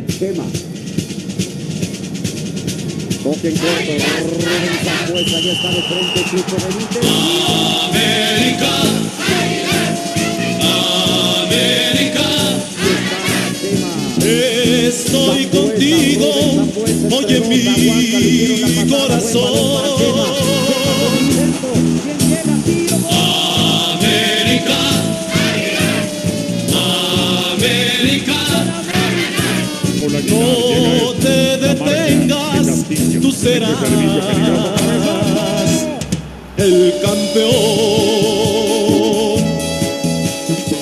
de Chema. Toque en corto, Rubén Zambuesa ya está de frente, Chucho Benítez. América, América, estoy contigo, oye mi corazón. No te detengas, tú serás el campeón.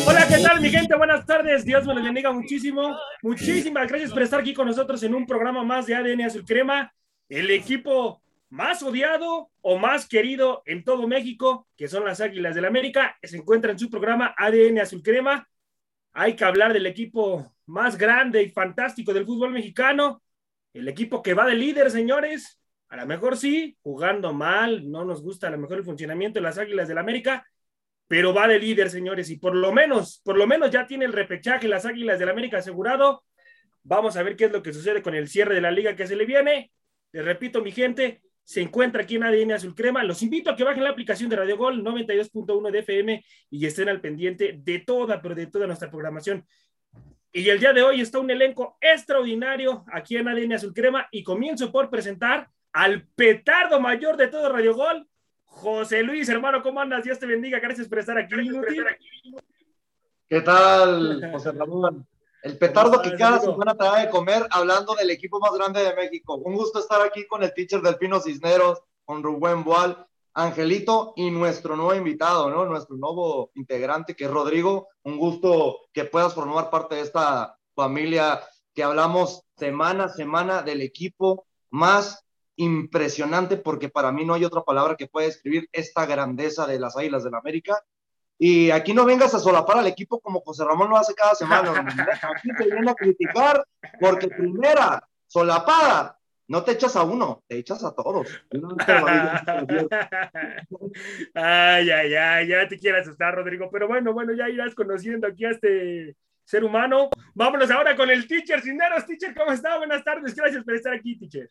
Hola, ¿qué tal mi gente? Buenas tardes, Dios me los bendiga muchísimo. Muchísimas gracias por estar aquí con nosotros en un programa más de ADN Azul Crema, el equipo más odiado o más querido en todo México, que son las Águilas del América, se encuentra en su programa ADN Azul Crema. Hay que hablar del equipo más grande y fantástico del fútbol mexicano, el equipo que va de líder, señores. A lo mejor sí, jugando mal, no nos gusta a lo mejor el funcionamiento de las Águilas del América, pero va de líder, señores, y por lo menos, por lo menos ya tiene el repechaje las Águilas del América asegurado. Vamos a ver qué es lo que sucede con el cierre de la liga que se le viene. Les repito, mi gente, se encuentra aquí en ADN Azul Crema. Los invito a que bajen la aplicación de Radio Gol 92.1 de FM y estén al pendiente de toda, pero de toda nuestra programación. Y el día de hoy está un elenco extraordinario aquí en ADN Azul Crema y comienzo por presentar al petardo mayor de todo Radio Gol, José Luis, hermano, ¿cómo andas? Dios te bendiga, gracias por estar aquí. ¿Qué tal, José Ramón? El petardo que cada semana te da de comer hablando del equipo más grande de México. Un gusto estar aquí con el teacher del Pino Cisneros, con Rubén Boal, Angelito y nuestro nuevo invitado, ¿no? Nuestro nuevo integrante que es Rodrigo. Un gusto que puedas formar parte de esta familia que hablamos semana a semana del equipo más impresionante, porque para mí no hay otra palabra que pueda describir esta grandeza de las Águilas del la América. Y aquí no vengas a solapar al equipo como José Ramón lo hace cada semana. Aquí te viene a criticar porque primera, solapada, no te echas a uno, te echas a todos. ay, ay, ay, ya te quiero asustar, Rodrigo. Pero bueno, bueno, ya irás conociendo aquí a este ser humano. Vámonos ahora con el teacher Cinderos. Teacher, ¿cómo está? Buenas tardes, gracias por estar aquí, teacher.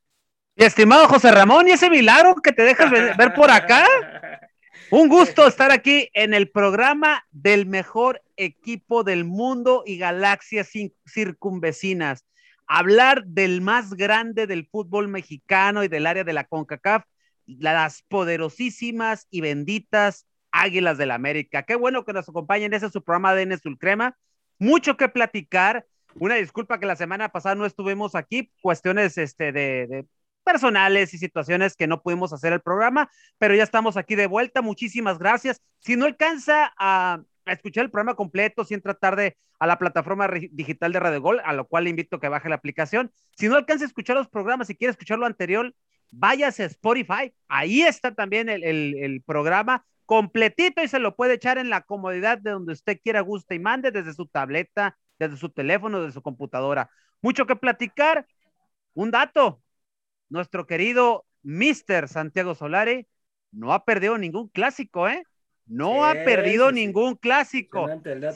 Mi estimado José Ramón, ¿y ese milagro que te dejas ver por acá? Un gusto estar aquí en el programa del mejor equipo del mundo y galaxias circunvecinas. Hablar del más grande del fútbol mexicano y del área de la CONCACAF, las poderosísimas y benditas Águilas del América. Qué bueno que nos acompañen. Ese es su programa de N Crema. Mucho que platicar. Una disculpa que la semana pasada no estuvimos aquí, cuestiones este, de personales y situaciones que no pudimos hacer el programa, pero ya estamos aquí de vuelta. Muchísimas gracias. Si no alcanza a, escuchar el programa completo, si entra tarde a la plataforma digital de Radio Gol, a lo cual le invito a que baje la aplicación. Si no alcanza a escuchar los programas, si quiere escuchar lo anterior, váyase a Spotify. Ahí está también el, el programa completito y se lo puede echar en la comodidad de donde usted quiera, guste y mande, desde su tableta, desde su teléfono, desde su computadora. Mucho que platicar. Un dato, nuestro querido Mister Santiago Solari no ha perdido ningún clásico, ¿eh? No ha perdido ningún clásico.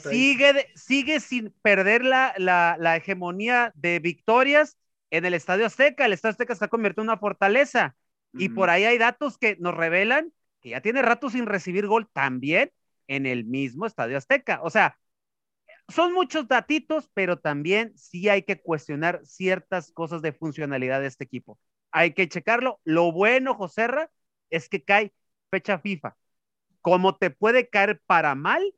Sigue, sigue sin perder la, la, hegemonía de victorias en el Estadio Azteca. El Estadio Azteca se ha convertido en una fortaleza. Y por ahí hay datos que nos revelan que ya tiene rato sin recibir gol también en el mismo Estadio Azteca. O sea, son muchos datitos, pero también sí hay que cuestionar ciertas cosas de funcionalidad de este equipo hay que checarlo. Lo bueno, Joserra, es que cae fecha FIFA. Como te puede caer para mal,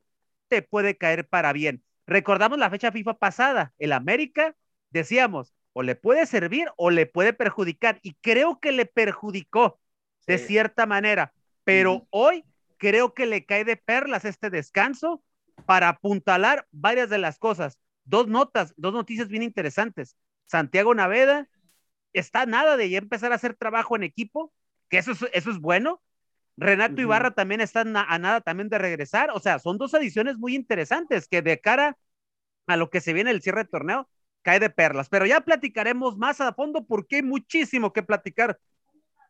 te puede caer para bien. Recordamos la fecha FIFA pasada, el América, decíamos, o le puede servir o le puede perjudicar, y creo que le perjudicó de cierta manera, pero hoy creo que le cae de perlas este descanso para apuntalar varias de las cosas. Dos notas, dos noticias bien interesantes. Santiago Naveda está nada de ya empezar a hacer trabajo en equipo, que eso es, eso es bueno. Renato Ibarra también está a nada también de regresar. O sea, son dos ediciones muy interesantes que de cara a lo que se viene el cierre de torneo, cae de perlas. Pero ya platicaremos más a fondo porque hay muchísimo que platicar.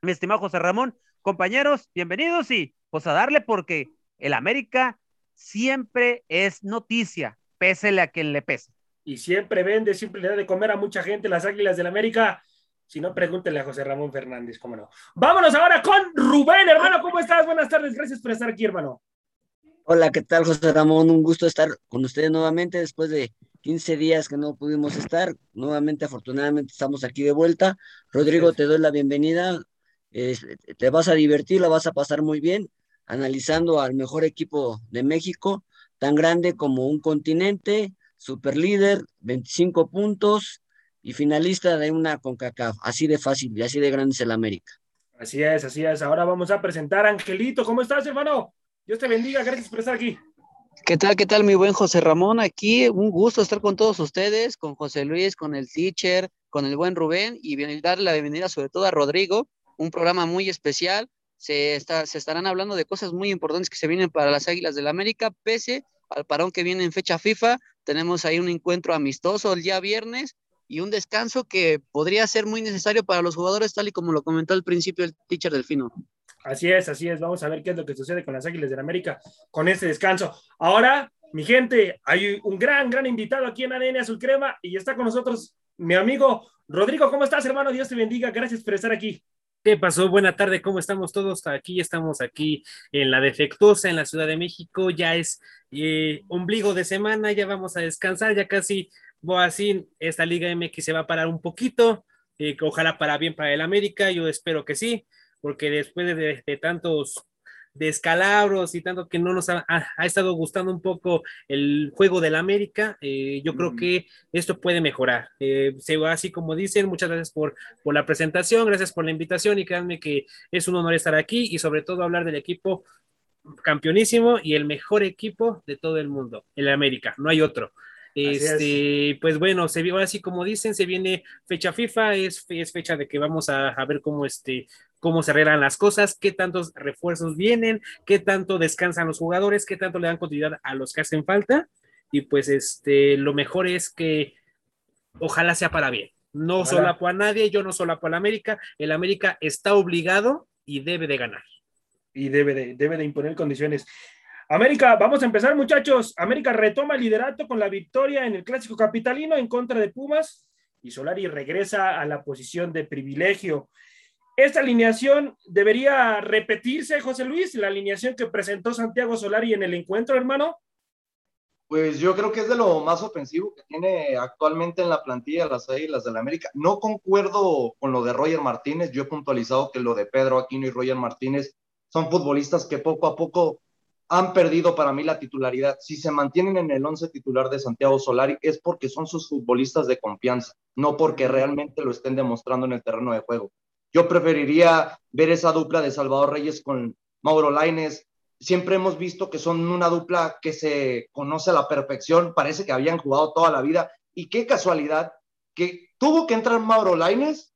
Mi estimado José Ramón, compañeros, bienvenidos y pues a darle porque el América siempre es noticia, pésele a quien le pese. y siempre vende, siempre le da de comer a mucha gente las Águilas del América. Si no, pregúntele a José Ramón Fernández, cómo no. Vámonos ahora con Rubén, hermano, ¿cómo estás? Buenas tardes, gracias por estar aquí, hermano. Hola, ¿qué tal, José Ramón? Un gusto estar con ustedes nuevamente después de 15 días que no pudimos estar. Nuevamente, afortunadamente, estamos aquí de vuelta. Rodrigo, te doy la bienvenida. te vas a divertir, la vas a pasar muy bien, analizando al mejor equipo de México, tan grande como un continente, super líder, 25 puntos y finalista de una CONCACAF. Así de fácil y así de grande es el América. Así es, así es. Ahora vamos a presentar a Angelito. ¿Cómo estás, hermano? Dios te bendiga. Gracias por estar aquí. ¿Qué tal, qué tal, mi buen José Ramón? Aquí un gusto estar con todos ustedes, con José Luis, con el teacher, con el buen Rubén y darle la bienvenida sobre todo a Rodrigo, un programa muy especial. Se, está, se estarán hablando de cosas muy importantes que se vienen para las Águilas del la América, pese al parón que viene en fecha FIFA. Tenemos ahí un encuentro amistoso el día viernes y un descanso que podría ser muy necesario para los jugadores, tal y como lo comentó al principio el teacher Delfino. Así es, así es. Vamos a ver qué es lo que sucede con las Águilas del América con este descanso. Ahora, mi gente, hay un gran, gran invitado aquí en ADN Azul Crema y está con nosotros mi amigo Rodrigo. ¿Cómo estás, hermano? Dios te bendiga. Gracias por estar aquí. ¿Qué pasó? Buena tarde, ¿cómo estamos todos? Aquí estamos aquí en la defectuosa, en la Ciudad de México. Ya es eh, ombligo de semana, ya vamos a descansar, ya casi, así, esta Liga MX se va a parar un poquito. Eh, ojalá para bien para el América, yo espero que sí porque después de, tantos descalabros y tanto que no nos ha, estado gustando un poco el juego del América, eh, yo creo mm. que esto puede mejorar. Eh, se va así como dicen, muchas gracias por, por la presentación, gracias por la invitación y créanme que es un honor estar aquí y sobre todo hablar del equipo campeonísimo y el mejor equipo de todo el mundo, el América, no hay otro. Este, pues bueno, se vio así como dicen, se viene fecha FIFA, es, es fecha de que vamos a, a, ver cómo este, cómo se arreglan las cosas, qué tantos refuerzos vienen, qué tanto descansan los jugadores, qué tanto le dan continuidad a los que hacen falta. Y pues este, lo mejor es que ojalá sea para bien. No solo solapo a nadie, yo no solapo a América. El América está obligado y debe de ganar. Y debe de, debe de imponer condiciones. América, vamos a empezar, muchachos. América retoma el liderato con la victoria en el clásico capitalino en contra de Pumas y Solari regresa a la posición de privilegio. Esta alineación debería repetirse, José Luis, la alineación que presentó Santiago Solari en el encuentro, hermano. Pues yo creo que es de lo más ofensivo que tiene actualmente en la plantilla las Águilas del la América. No concuerdo con lo de Roger Martínez. Yo he puntualizado que lo de Pedro Aquino y Roger Martínez son futbolistas que poco a poco han perdido para mí la titularidad. Si se mantienen en el once titular de Santiago Solari es porque son sus futbolistas de confianza, no porque realmente lo estén demostrando en el terreno de juego. Yo preferiría ver esa dupla de Salvador Reyes con Mauro Laines. Siempre hemos visto que son una dupla que se conoce a la perfección. Parece que habían jugado toda la vida. Y qué casualidad que tuvo que entrar Mauro Laines.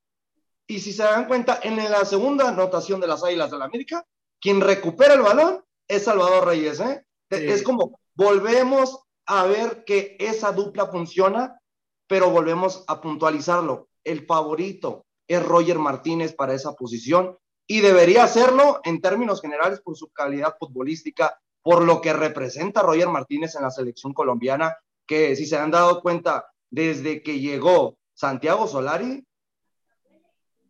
Y si se dan cuenta, en la segunda anotación de las Águilas de la América, quien recupera el balón es Salvador Reyes. ¿eh? Es como volvemos a ver que esa dupla funciona, pero volvemos a puntualizarlo. El favorito es Roger Martínez para esa posición y debería hacerlo en términos generales por su calidad futbolística, por lo que representa Roger Martínez en la selección colombiana, que si se han dado cuenta, desde que llegó Santiago Solari,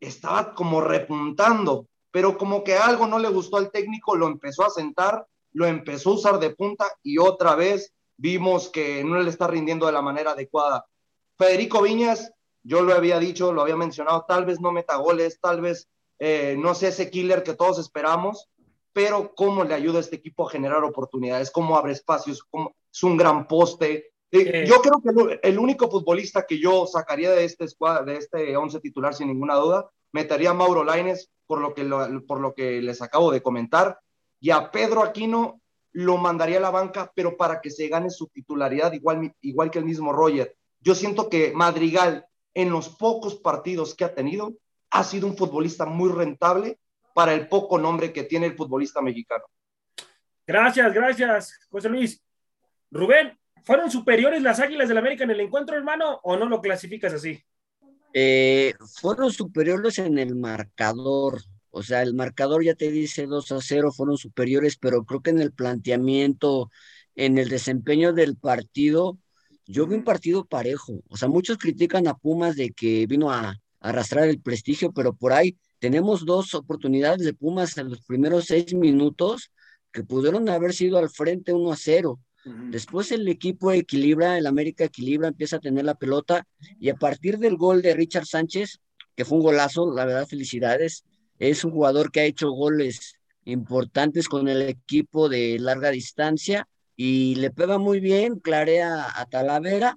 estaba como repuntando, pero como que algo no le gustó al técnico, lo empezó a sentar, lo empezó a usar de punta y otra vez vimos que no le está rindiendo de la manera adecuada. Federico Viñas yo lo había dicho, lo había mencionado, tal vez no meta goles, tal vez eh, no sea ese killer que todos esperamos, pero cómo le ayuda a este equipo a generar oportunidades, cómo abre espacios, cómo, es un gran poste. Eh, yo creo que el, único futbolista que yo sacaría de este de este 11 titular sin ninguna duda, metería a Mauro Laines por lo que por lo que les acabo de comentar y a Pedro Aquino lo mandaría a la banca, pero para que se gane su titularidad igual igual que el mismo Roger. Yo siento que Madrigal en los pocos partidos que ha tenido, ha sido un futbolista muy rentable para el poco nombre que tiene el futbolista mexicano. Gracias, gracias, José Luis. Rubén, ¿fueron superiores las Águilas del América en el encuentro, hermano, o no lo clasificas así? Eh, fueron superiores en el marcador. O sea, el marcador ya te dice 2 a 0, fueron superiores, pero creo que en el planteamiento, en el desempeño del partido, yo vi un partido parejo. O sea, muchos critican a Pumas de que vino a, arrastrar el prestigio, pero por ahí tenemos dos oportunidades de Pumas en los primeros seis minutos que pudieron haber sido al frente 1 a 0. Después el equipo equilibra, el América equilibra, empieza a tener la pelota y a partir del gol de Richard Sánchez, que fue un golazo, la verdad, felicidades. Es un jugador que ha hecho goles importantes con el equipo de larga distancia y le pega muy bien, clarea a Talavera,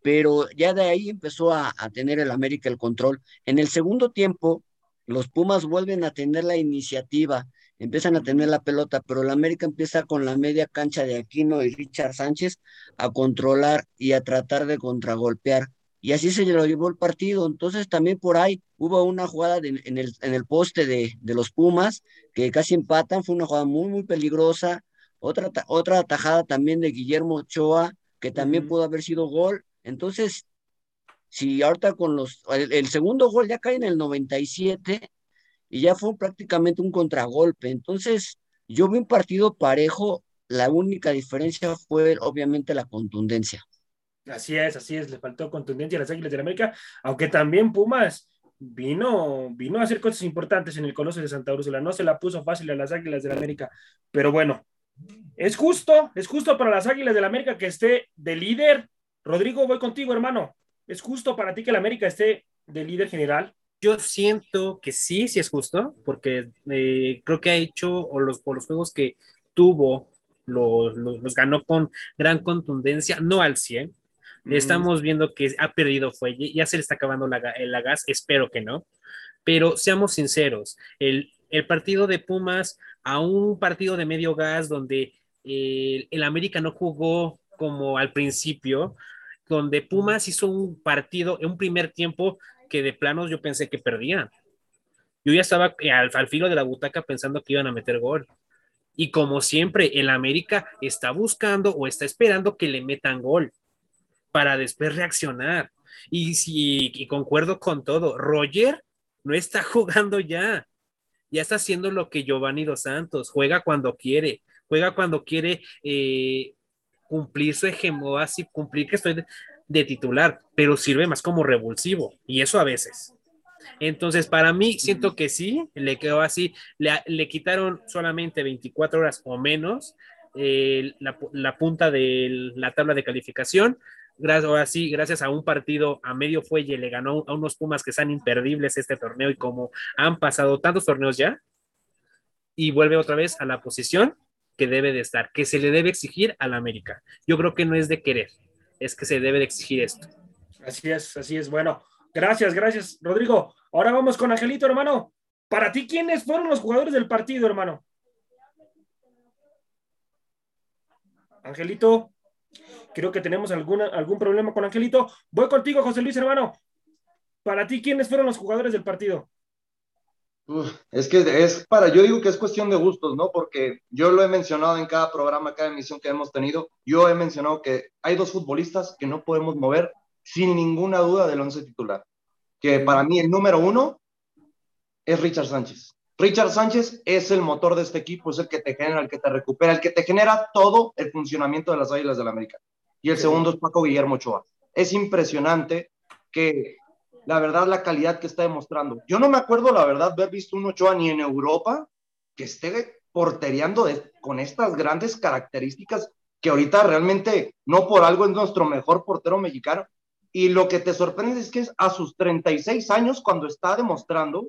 pero ya de ahí empezó a, tener el América el control. En el segundo tiempo, los Pumas vuelven a tener la iniciativa, empiezan a tener la pelota, pero el América empieza con la media cancha de Aquino y Richard Sánchez a controlar y a tratar de contragolpear. Y así se lo llevó el partido. Entonces también por ahí hubo una jugada en, el, en el poste de, de los Pumas que casi empatan, fue una jugada muy, muy peligrosa otra, otra tajada también de Guillermo Ochoa, que también pudo haber sido gol. Entonces, si ahorita con los, el, segundo gol ya cae en el 97 y ya fue prácticamente un contragolpe. Entonces, yo vi un partido parejo, la única diferencia fue obviamente la contundencia. Así es, así es, le faltó contundencia a las Águilas de la América, aunque también Pumas vino, vino a hacer cosas importantes en el Coloso de Santa Úrsula, no se la puso fácil a las Águilas de la América, pero bueno, es justo, es justo para las Águilas del América que esté de líder. Rodrigo, voy contigo, hermano. ¿Es justo para ti que el América esté de líder general? Yo siento que sí, sí es justo, porque eh, creo que ha hecho, o los, por los juegos que tuvo, los, ganó con gran contundencia, no al 100. Mm. Estamos viendo que ha perdido fuelle, ya se le está acabando la, la gas, espero que no. Pero seamos sinceros, el, el partido de Pumas a un partido de medio gas donde eh, el América no jugó como al principio, donde Pumas hizo un partido, en un primer tiempo que de planos yo pensé que perdían. Yo ya estaba al, al, filo de la butaca pensando que iban a meter gol. Y como siempre, el América está buscando o está esperando que le metan gol para después reaccionar. Y si y concuerdo con todo, Roger no está jugando ya ya está haciendo lo que Giovanni Dos Santos, juega cuando quiere, juega cuando quiere eh, cumplir su hegemonía, cumplir que estoy de, titular, pero sirve más como revulsivo, y eso a veces. Entonces, para mí, siento que sí, le quedó así, le, quitaron solamente 24 horas o menos eh, la, la, punta de la tabla de calificación, gracias, ahora sí, gracias a un partido a medio fuelle, le ganó a unos Pumas que están imperdibles este torneo y como han pasado tantos torneos ya, y vuelve otra vez a la posición que debe de estar, que se le debe exigir a la América. Yo creo que no es de querer, es que se debe de exigir esto. Así es, así es. Bueno, gracias, gracias, Rodrigo. Ahora vamos con Angelito, hermano. Para ti, ¿quiénes fueron los jugadores del partido, hermano? Angelito. Creo que tenemos alguna, algún problema con Angelito. Voy contigo, José Luis, hermano. Para ti, ¿quiénes fueron los jugadores del partido? Es que es para, yo digo que es cuestión de gustos, ¿no? Porque yo lo he mencionado en cada programa, cada emisión que hemos tenido. Yo he mencionado que hay dos futbolistas que no podemos mover sin ninguna duda del once titular. Que para mí el número uno es Richard Sánchez. Richard Sánchez es el motor de este equipo, es el que te genera, el que te recupera, el que te genera todo el funcionamiento de las Águilas del la América. Y el segundo es Paco Guillermo Ochoa. Es impresionante que la verdad la calidad que está demostrando. Yo no me acuerdo la verdad haber visto un Ochoa ni en Europa que esté portereando con estas grandes características que ahorita realmente no por algo es nuestro mejor portero mexicano. Y lo que te sorprende es que es a sus 36 años cuando está demostrando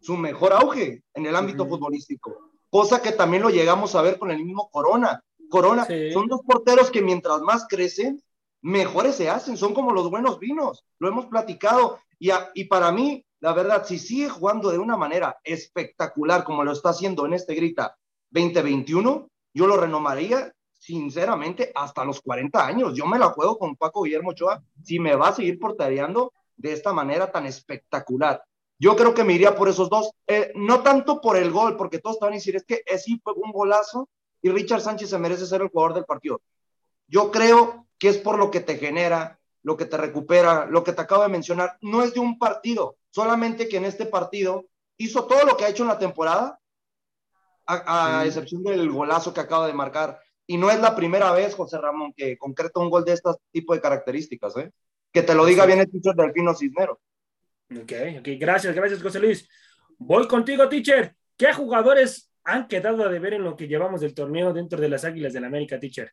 su mejor auge en el ámbito futbolístico, cosa que también lo llegamos a ver con el mismo Corona. Corona, son dos porteros que mientras más crecen, mejores se hacen, son como los buenos vinos, lo hemos platicado. Y, para mí, la verdad, si sigue jugando de una manera espectacular como lo está haciendo en este Grita 2021, yo lo renomaría sinceramente hasta los 40 años. Yo me la juego con Paco Guillermo Ochoa si me va a seguir portereando de esta manera tan espectacular. Yo creo que me iría por esos dos, eh, no tanto por el gol, porque todos estaban a decir, es que sí un golazo y Richard Sánchez se merece ser el jugador del partido. Yo creo que es por lo que te genera, lo que te recupera, lo que te acabo de mencionar. No es de un partido, solamente que en este partido hizo todo lo que ha hecho en la temporada, a, excepción del golazo que acaba de marcar. y no es la primera vez, José Ramón, que concreta un gol de este tipo de características, ¿eh? Que te lo diga bien el teacher Delfino Cisnero. Ok, ok, gracias, gracias, José Luis. Voy contigo, teacher. ¿Qué jugadores han quedado a deber en lo que llevamos del torneo dentro de las Águilas del América, teacher?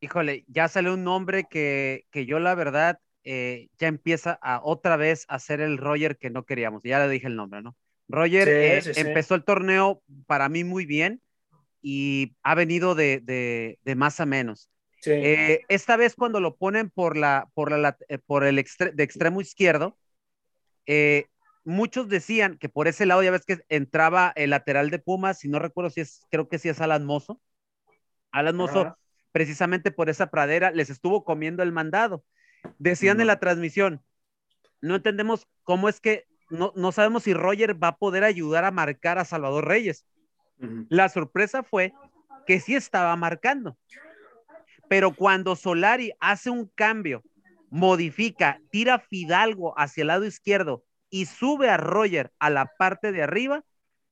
Híjole, ya sale un nombre que, que yo la verdad eh, ya empieza a otra vez a ser el Roger que no queríamos. Ya le dije el nombre, ¿no? Roger Sí, eh, sí, sí. empezó el torneo para mí muy bien y ha venido de, de- de más a menos. Eh, esta vez cuando lo ponen por, la, por, la, por el extre- de extremo izquierdo, muchos decían que por ese lado ya ves que entraba el lateral de Pumas, si no recuerdo si es, creo que sí es Alan Mozo. Alan Mozo, Ajá. Precisamente por esa pradera, les estuvo comiendo el mandado. Decían en la transmisión, no entendemos cómo es que no, no sabemos si Roger va a poder ayudar a marcar a Salvador Reyes. La sorpresa fue que sí estaba marcando. Pero cuando Solari hace un cambio, modifica, tira a Fidalgo hacia el lado izquierdo y sube a Roger a la parte de arriba,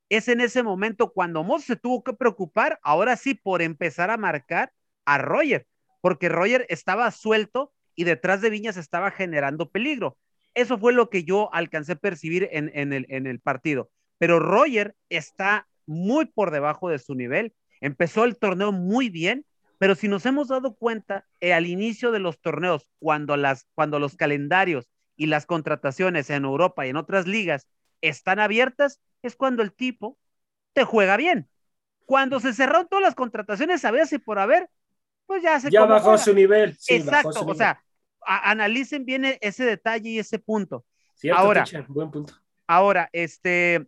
es en ese momento cuando Mozo se tuvo que preocupar, ahora sí, por empezar a marcar a Roger, porque Roger estaba suelto y detrás de Viñas estaba generando peligro. Eso fue lo que yo alcancé a percibir en, en el, en el partido. Pero Roger está muy por debajo de su nivel. Empezó el torneo muy bien, pero si nos hemos dado cuenta, eh, al inicio de los torneos, cuando, las, cuando los calendarios y las contrataciones en Europa y en otras ligas están abiertas, es cuando el tipo te juega bien. Cuando se cerraron todas las contrataciones, sabías si por haber, pues ya se Ya bajó su nivel. Sí, Exacto, su o sea, analicen bien e- ese detalle y ese punto. Cierto, ahora- teacher, buen punto. Ahora, este,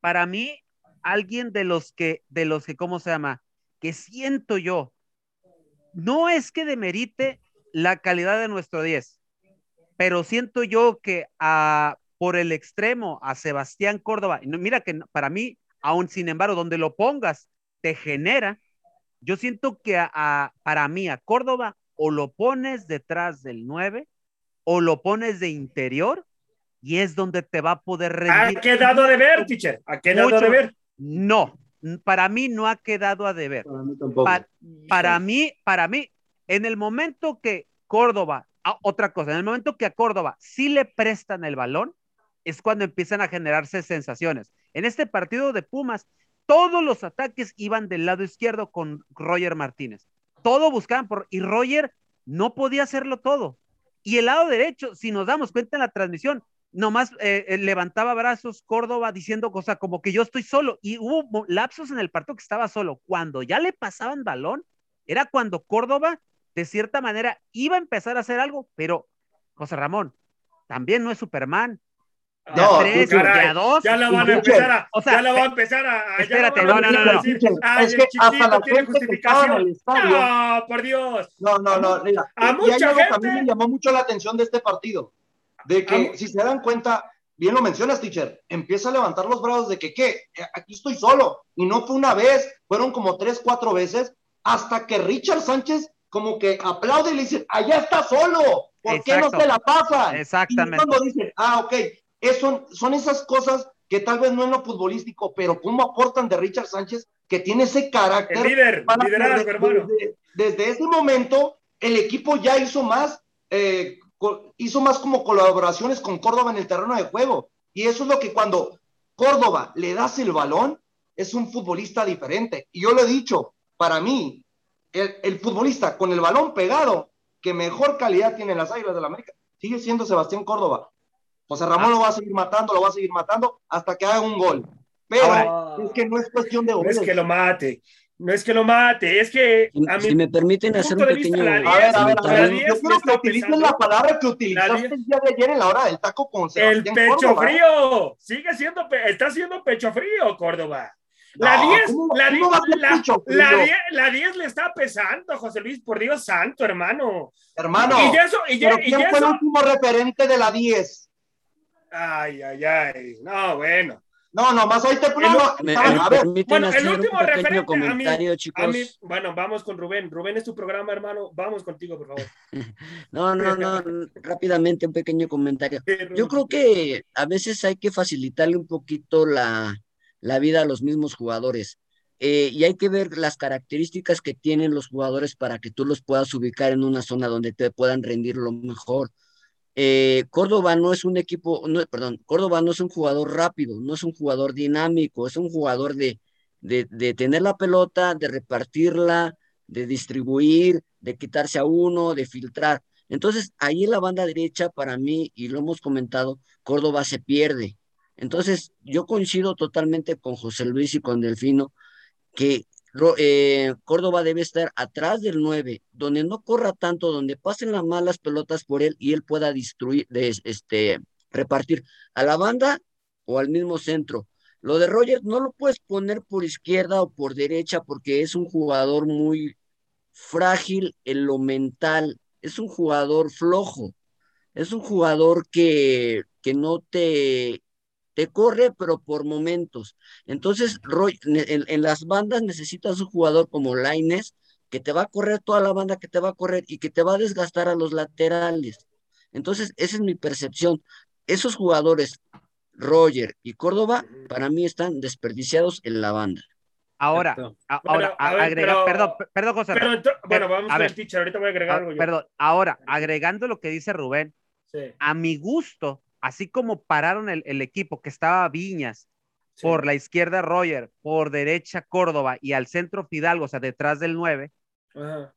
para mí, alguien de los que, de los que, ¿cómo se llama? Que siento yo, no es que demerite la calidad de nuestro 10, pero siento yo que a, por el extremo a Sebastián Córdoba, y no- mira que para mí, aún sin embargo, donde lo pongas, te genera, yo siento que a, a- para mí a Córdoba o lo pones detrás del 9 o lo pones de interior y es donde te va a poder Ha rendir. quedado de ver, teacher. Ha quedado Mucho. de ver. No, para mí no ha quedado a deber. Para mí tampoco. Pa- para mí, para mí, en el momento que Córdoba, ah, otra cosa, en el momento que a Córdoba sí le prestan el balón, es cuando empiezan a generarse sensaciones. En este partido de Pumas, todos los ataques iban del lado izquierdo con Roger Martínez. Todo buscaban por, y Roger no podía hacerlo todo. Y el lado derecho, si nos damos cuenta en la transmisión, nomás eh, eh, levantaba brazos Córdoba diciendo cosas como que yo estoy solo. Y hubo lapsos en el partido que estaba solo. Cuando ya le pasaban balón, era cuando Córdoba, de cierta manera, iba a empezar a hacer algo, pero José Ramón también no es Superman. De No, a tres, caray, de a dos. Ya la van a empezar a. o sea, ya la va a empezar a. a- espérate, van a no, no, no, a "Ay, es que hasta la tiene gente en el justificación. estadio. No, por Dios. No, no, no, mira. a mucha que a mí gente- me llamó mucho la atención de este partido. De A que, mu- si se dan cuenta, bien lo mencionas, teacher, empieza a levantar los brazos de que, ¿qué? Eh, Aquí estoy solo. Y no fue una vez, fueron como tres, cuatro veces, hasta que Richard Sánchez como que aplaude y le dice, allá está solo, ¿por qué no Exacto. se la pasan? Exactamente. Y cuando dicen, ah, ok, eso, son esas cosas que tal vez no en lo futbolístico, pero cómo aportan de Richard Sánchez, que tiene ese carácter El líder, para liderazgo, desde, hermano. desde- desde ese momento el equipo ya hizo más, eh, hizo más como colaboraciones con Córdoba en el terreno de juego. Y eso es lo que cuando Córdoba le das el balón, es un futbolista diferente. Y yo lo he dicho, para mí, el, el futbolista con el balón pegado, que mejor calidad tiene las Águilas del la América, sigue siendo Sebastián Córdoba. José Ramón lo va a seguir matando, lo va a seguir matando hasta que haga un gol. Pero Ahora- es que no es cuestión de No goles. es que lo mate. No es que lo mate. Es que. Si, A me permiten hacer un vista, pequeño la A ver, a ver, a ver, diez yo quiero que utilicen la palabra que utilizaste diez- el día de ayer en la hora del taco con el Sebastián pecho Córdoba. frío. Sigue siendo. Está siendo pecho frío, Córdoba. La No, 10, ¿cómo- la, cómo die- va a ser la, pecho la, die- la 10 le está pesando, José Luis, por Dios santo, hermano. Hermano, y eso, y ya, ¿pero y quién fue el último referente de la 10? Ay, ay, ay. No, bueno. No, nomás hoy te... No, a ver, bueno, el último pequeño referente a mí- comentario, A chicos. mí, bueno, vamos con Rubén. Rubén es tu programa, hermano. Vamos contigo, por favor. No, no, no, rápidamente un pequeño comentario. Yo creo que a veces hay que facilitarle un poquito la, la vida a los mismos jugadores. eh, y hay que ver las características que tienen los jugadores para que tú los puedas ubicar en una zona donde te puedan rendir lo mejor. Eh, Córdoba no es un equipo, no, perdón, Córdoba no es un jugador rápido, no es un jugador dinámico, es un jugador de, de, de tener la pelota, de repartirla, de distribuir, de quitarse a uno, de filtrar. Entonces, ahí en la banda derecha, para mí, y lo hemos comentado, Córdoba se pierde. Entonces, yo coincido totalmente con José Luis y con Delfino que eh, Córdoba debe estar atrás del 9, donde no corra tanto, donde pasen las malas pelotas por él y él pueda destruir, este, repartir a la banda o al mismo centro. Lo de Roger no lo puedes poner por izquierda o por derecha porque es un jugador muy frágil en lo mental, es un jugador flojo, es un jugador que, que no te te corre, pero por momentos. Entonces, en, las bandas necesitas un jugador como Laines que te va a correr toda la banda que te va a correr y que te va a desgastar a los laterales. Entonces, esa es mi percepción. Esos jugadores, Roger y Córdoba, para mí están desperdiciados en la banda. Ahora, ahora, agrega, perdón, perdón, José. bueno, vamos a ver, teacher, ahorita voy a agregar algo. Perdón, ahora, agregando lo que dice Rubén, a mi gusto, así como pararon el, equipo que estaba Viñas, por la izquierda Roger, por derecha Córdoba y al centro Fidalgo, o sea, detrás del 9,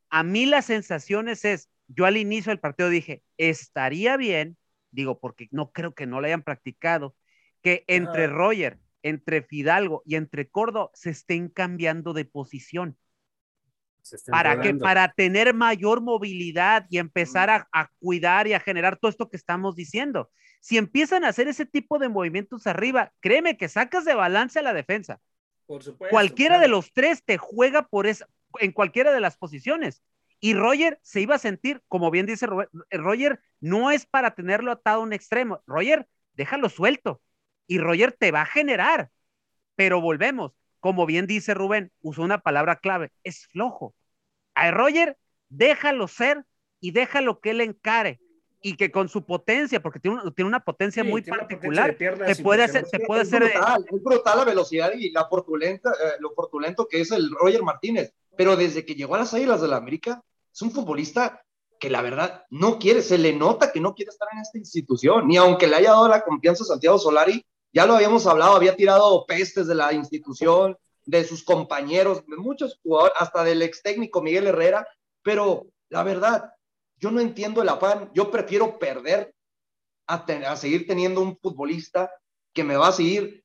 a mí las sensaciones es, yo al inicio del partido dije, estaría bien, digo, porque no creo que no lo hayan practicado, que entre Roger, entre Fidalgo y entre Córdoba se estén cambiando de posición. ¿Para que Para tener mayor movilidad y empezar a, a, cuidar y a generar todo esto que estamos diciendo. Si empiezan a hacer ese tipo de movimientos arriba, créeme que sacas de balance a la defensa. Por supuesto, cualquiera de los tres te juega por esa, en cualquiera de las posiciones. Y Roger se iba a sentir, como bien dice Roger, no es para tenerlo atado a un extremo. Roger, déjalo suelto. Y Roger te va a generar. Pero volvemos, como bien dice Rubén, usó una palabra clave, es flojo. A Roger, déjalo ser y déjalo que él encare y que con su potencia, porque tiene, tiene una potencia muy particular, te puede hacer, te puede es Brutal, es brutal la velocidad y la portulenta, eh, lo portulento que es el Roger Martínez, pero desde que llegó a las Águilas de la América, es un futbolista que la verdad no quiere, se le nota que no quiere estar en esta institución, y aunque le haya dado la confianza a Santiago Solari, ya lo habíamos hablado, había tirado pestes de la institución, de sus compañeros, de muchos jugadores, hasta del ex técnico Miguel Herrera, pero la verdad, yo no entiendo el afán, yo prefiero perder a, seguir teniendo un futbolista que me va a seguir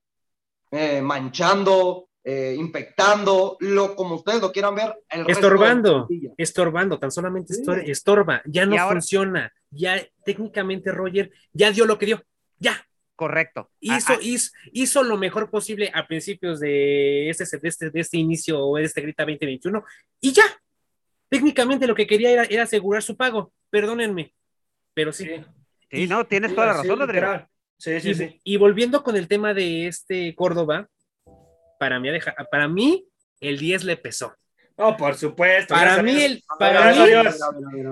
eh, manchando, eh, infectando, lo como ustedes lo quieran ver. estorbando, estorbando, tan solamente estorba, ya no funciona, ya técnicamente Roger ya dio lo que dio, ya. Correcto. Hizo, hizo, hizo, lo mejor posible a principios de este, de este, de este inicio o de este Grita 2021 y ya, técnicamente lo que quería era, asegurar su pago, perdónenme, pero sí. Sí, no, tienes toda la razón, Adrián. Sí, sí, y, sí. Y volviendo con el tema de este Córdoba, para mí, para mí el 10 le pesó. No, por supuesto. Para mí, el, para mí,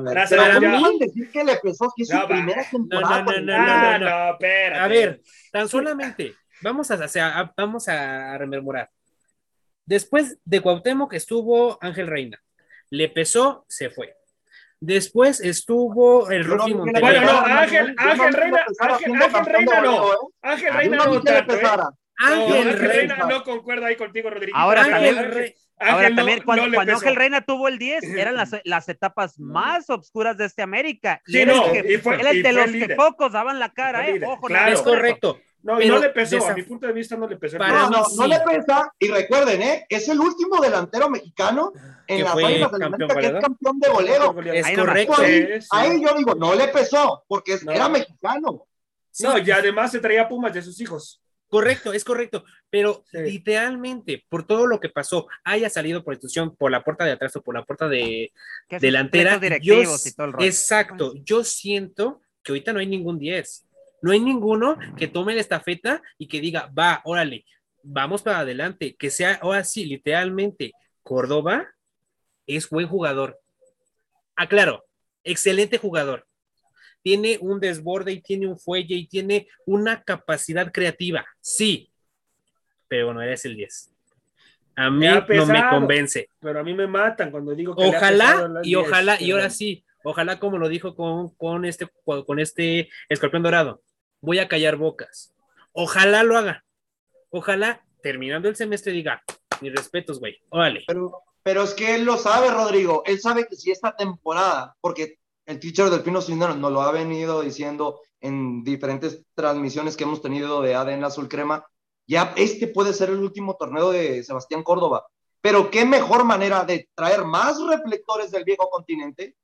gracias para mí, decir que le pesó que es su primera temporada. No, no, no, no, no, A ver, tan solamente, vamos a, o sea, vamos a rememorar. Después de Cuauhtémoc estuvo Ángel Reina le pesó, se fue. Después estuvo el Rocky Montenegro. Bueno, no, Ángel, Ángel Reina, Ángel, Ángel Reina no. Ángel Reina no tanto, ¿eh? Ángel Reina no concuerda ahí contigo, Rodrigo. Ahora también, Ahora también cuando, cuando Ángel Reina tuvo el 10, eran las, las etapas más oscuras de este América. Y sí, era no, el, que, fue, era el de los que pocos daban la cara, ¿eh? Ojo, claro, es correcto. No, y no le pesó, a mi punto de vista no le pesó. No, no, no le pesa, y recuerden, ¿eh? Es el último delantero mexicano en las páginas de que es campeón de goleo. Es correcto. Ahí, yo digo, no le pesó, porque era mexicano. no, y además se traía Pumas de sus hijos. Correcto, es correcto, pero literalmente, por todo lo que pasó, haya salido por institución, por la puerta de atrás o por la puerta de delantera, yo, exacto, yo siento que ahorita no hay ningún 10 no hay ninguno que tome la estafeta y que diga, va, órale, vamos para adelante, que sea ahora sí, literalmente, Córdoba es buen jugador. Aclaro, excelente jugador. Tiene un desborde y tiene un fuelle y tiene una capacidad creativa, sí, pero no eres el 10. A mí Me no me convence. Pero a mí me matan cuando digo que Ojalá y 10, ojalá, y ahora sí, ojalá como lo dijo con, con este con este escorpión dorado. Voy a callar bocas. Ojalá lo haga. Ojalá terminando el semestre diga, mis respetos, güey. Órale. Pero, pero es que él lo sabe, Rodrigo. Él sabe que si esta temporada, porque el teacher del Pino Cisneros nos lo ha venido diciendo en diferentes transmisiones que hemos tenido de ADN Azul Crema, ya este puede ser el último torneo de Sebastián Córdoba. Pero qué mejor manera de traer más reflectores del viejo continente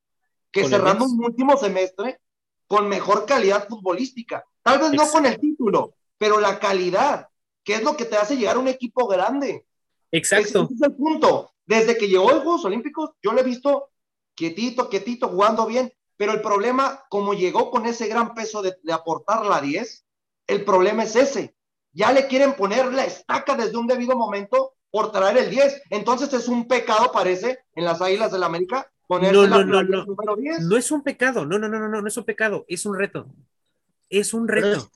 que cerrando un último semestre con mejor calidad futbolística. Tal vez no con el título, pero la calidad, que es lo que te hace llegar a un equipo grande. Exacto. Ese es el punto. Desde que llegó los Juegos Olímpicos, yo lo he visto quietito, quietito, jugando bien, pero el problema, como llegó con ese gran peso de, de aportar la 10, el problema es ese. Ya le quieren poner la estaca desde un debido momento por traer el 10. Entonces es un pecado, parece, en las Águilas del América, ponerse No, la no, no, playera no. número 10. No es un pecado. No, no, no, no, no, no es un pecado. Es un reto. Es un reto.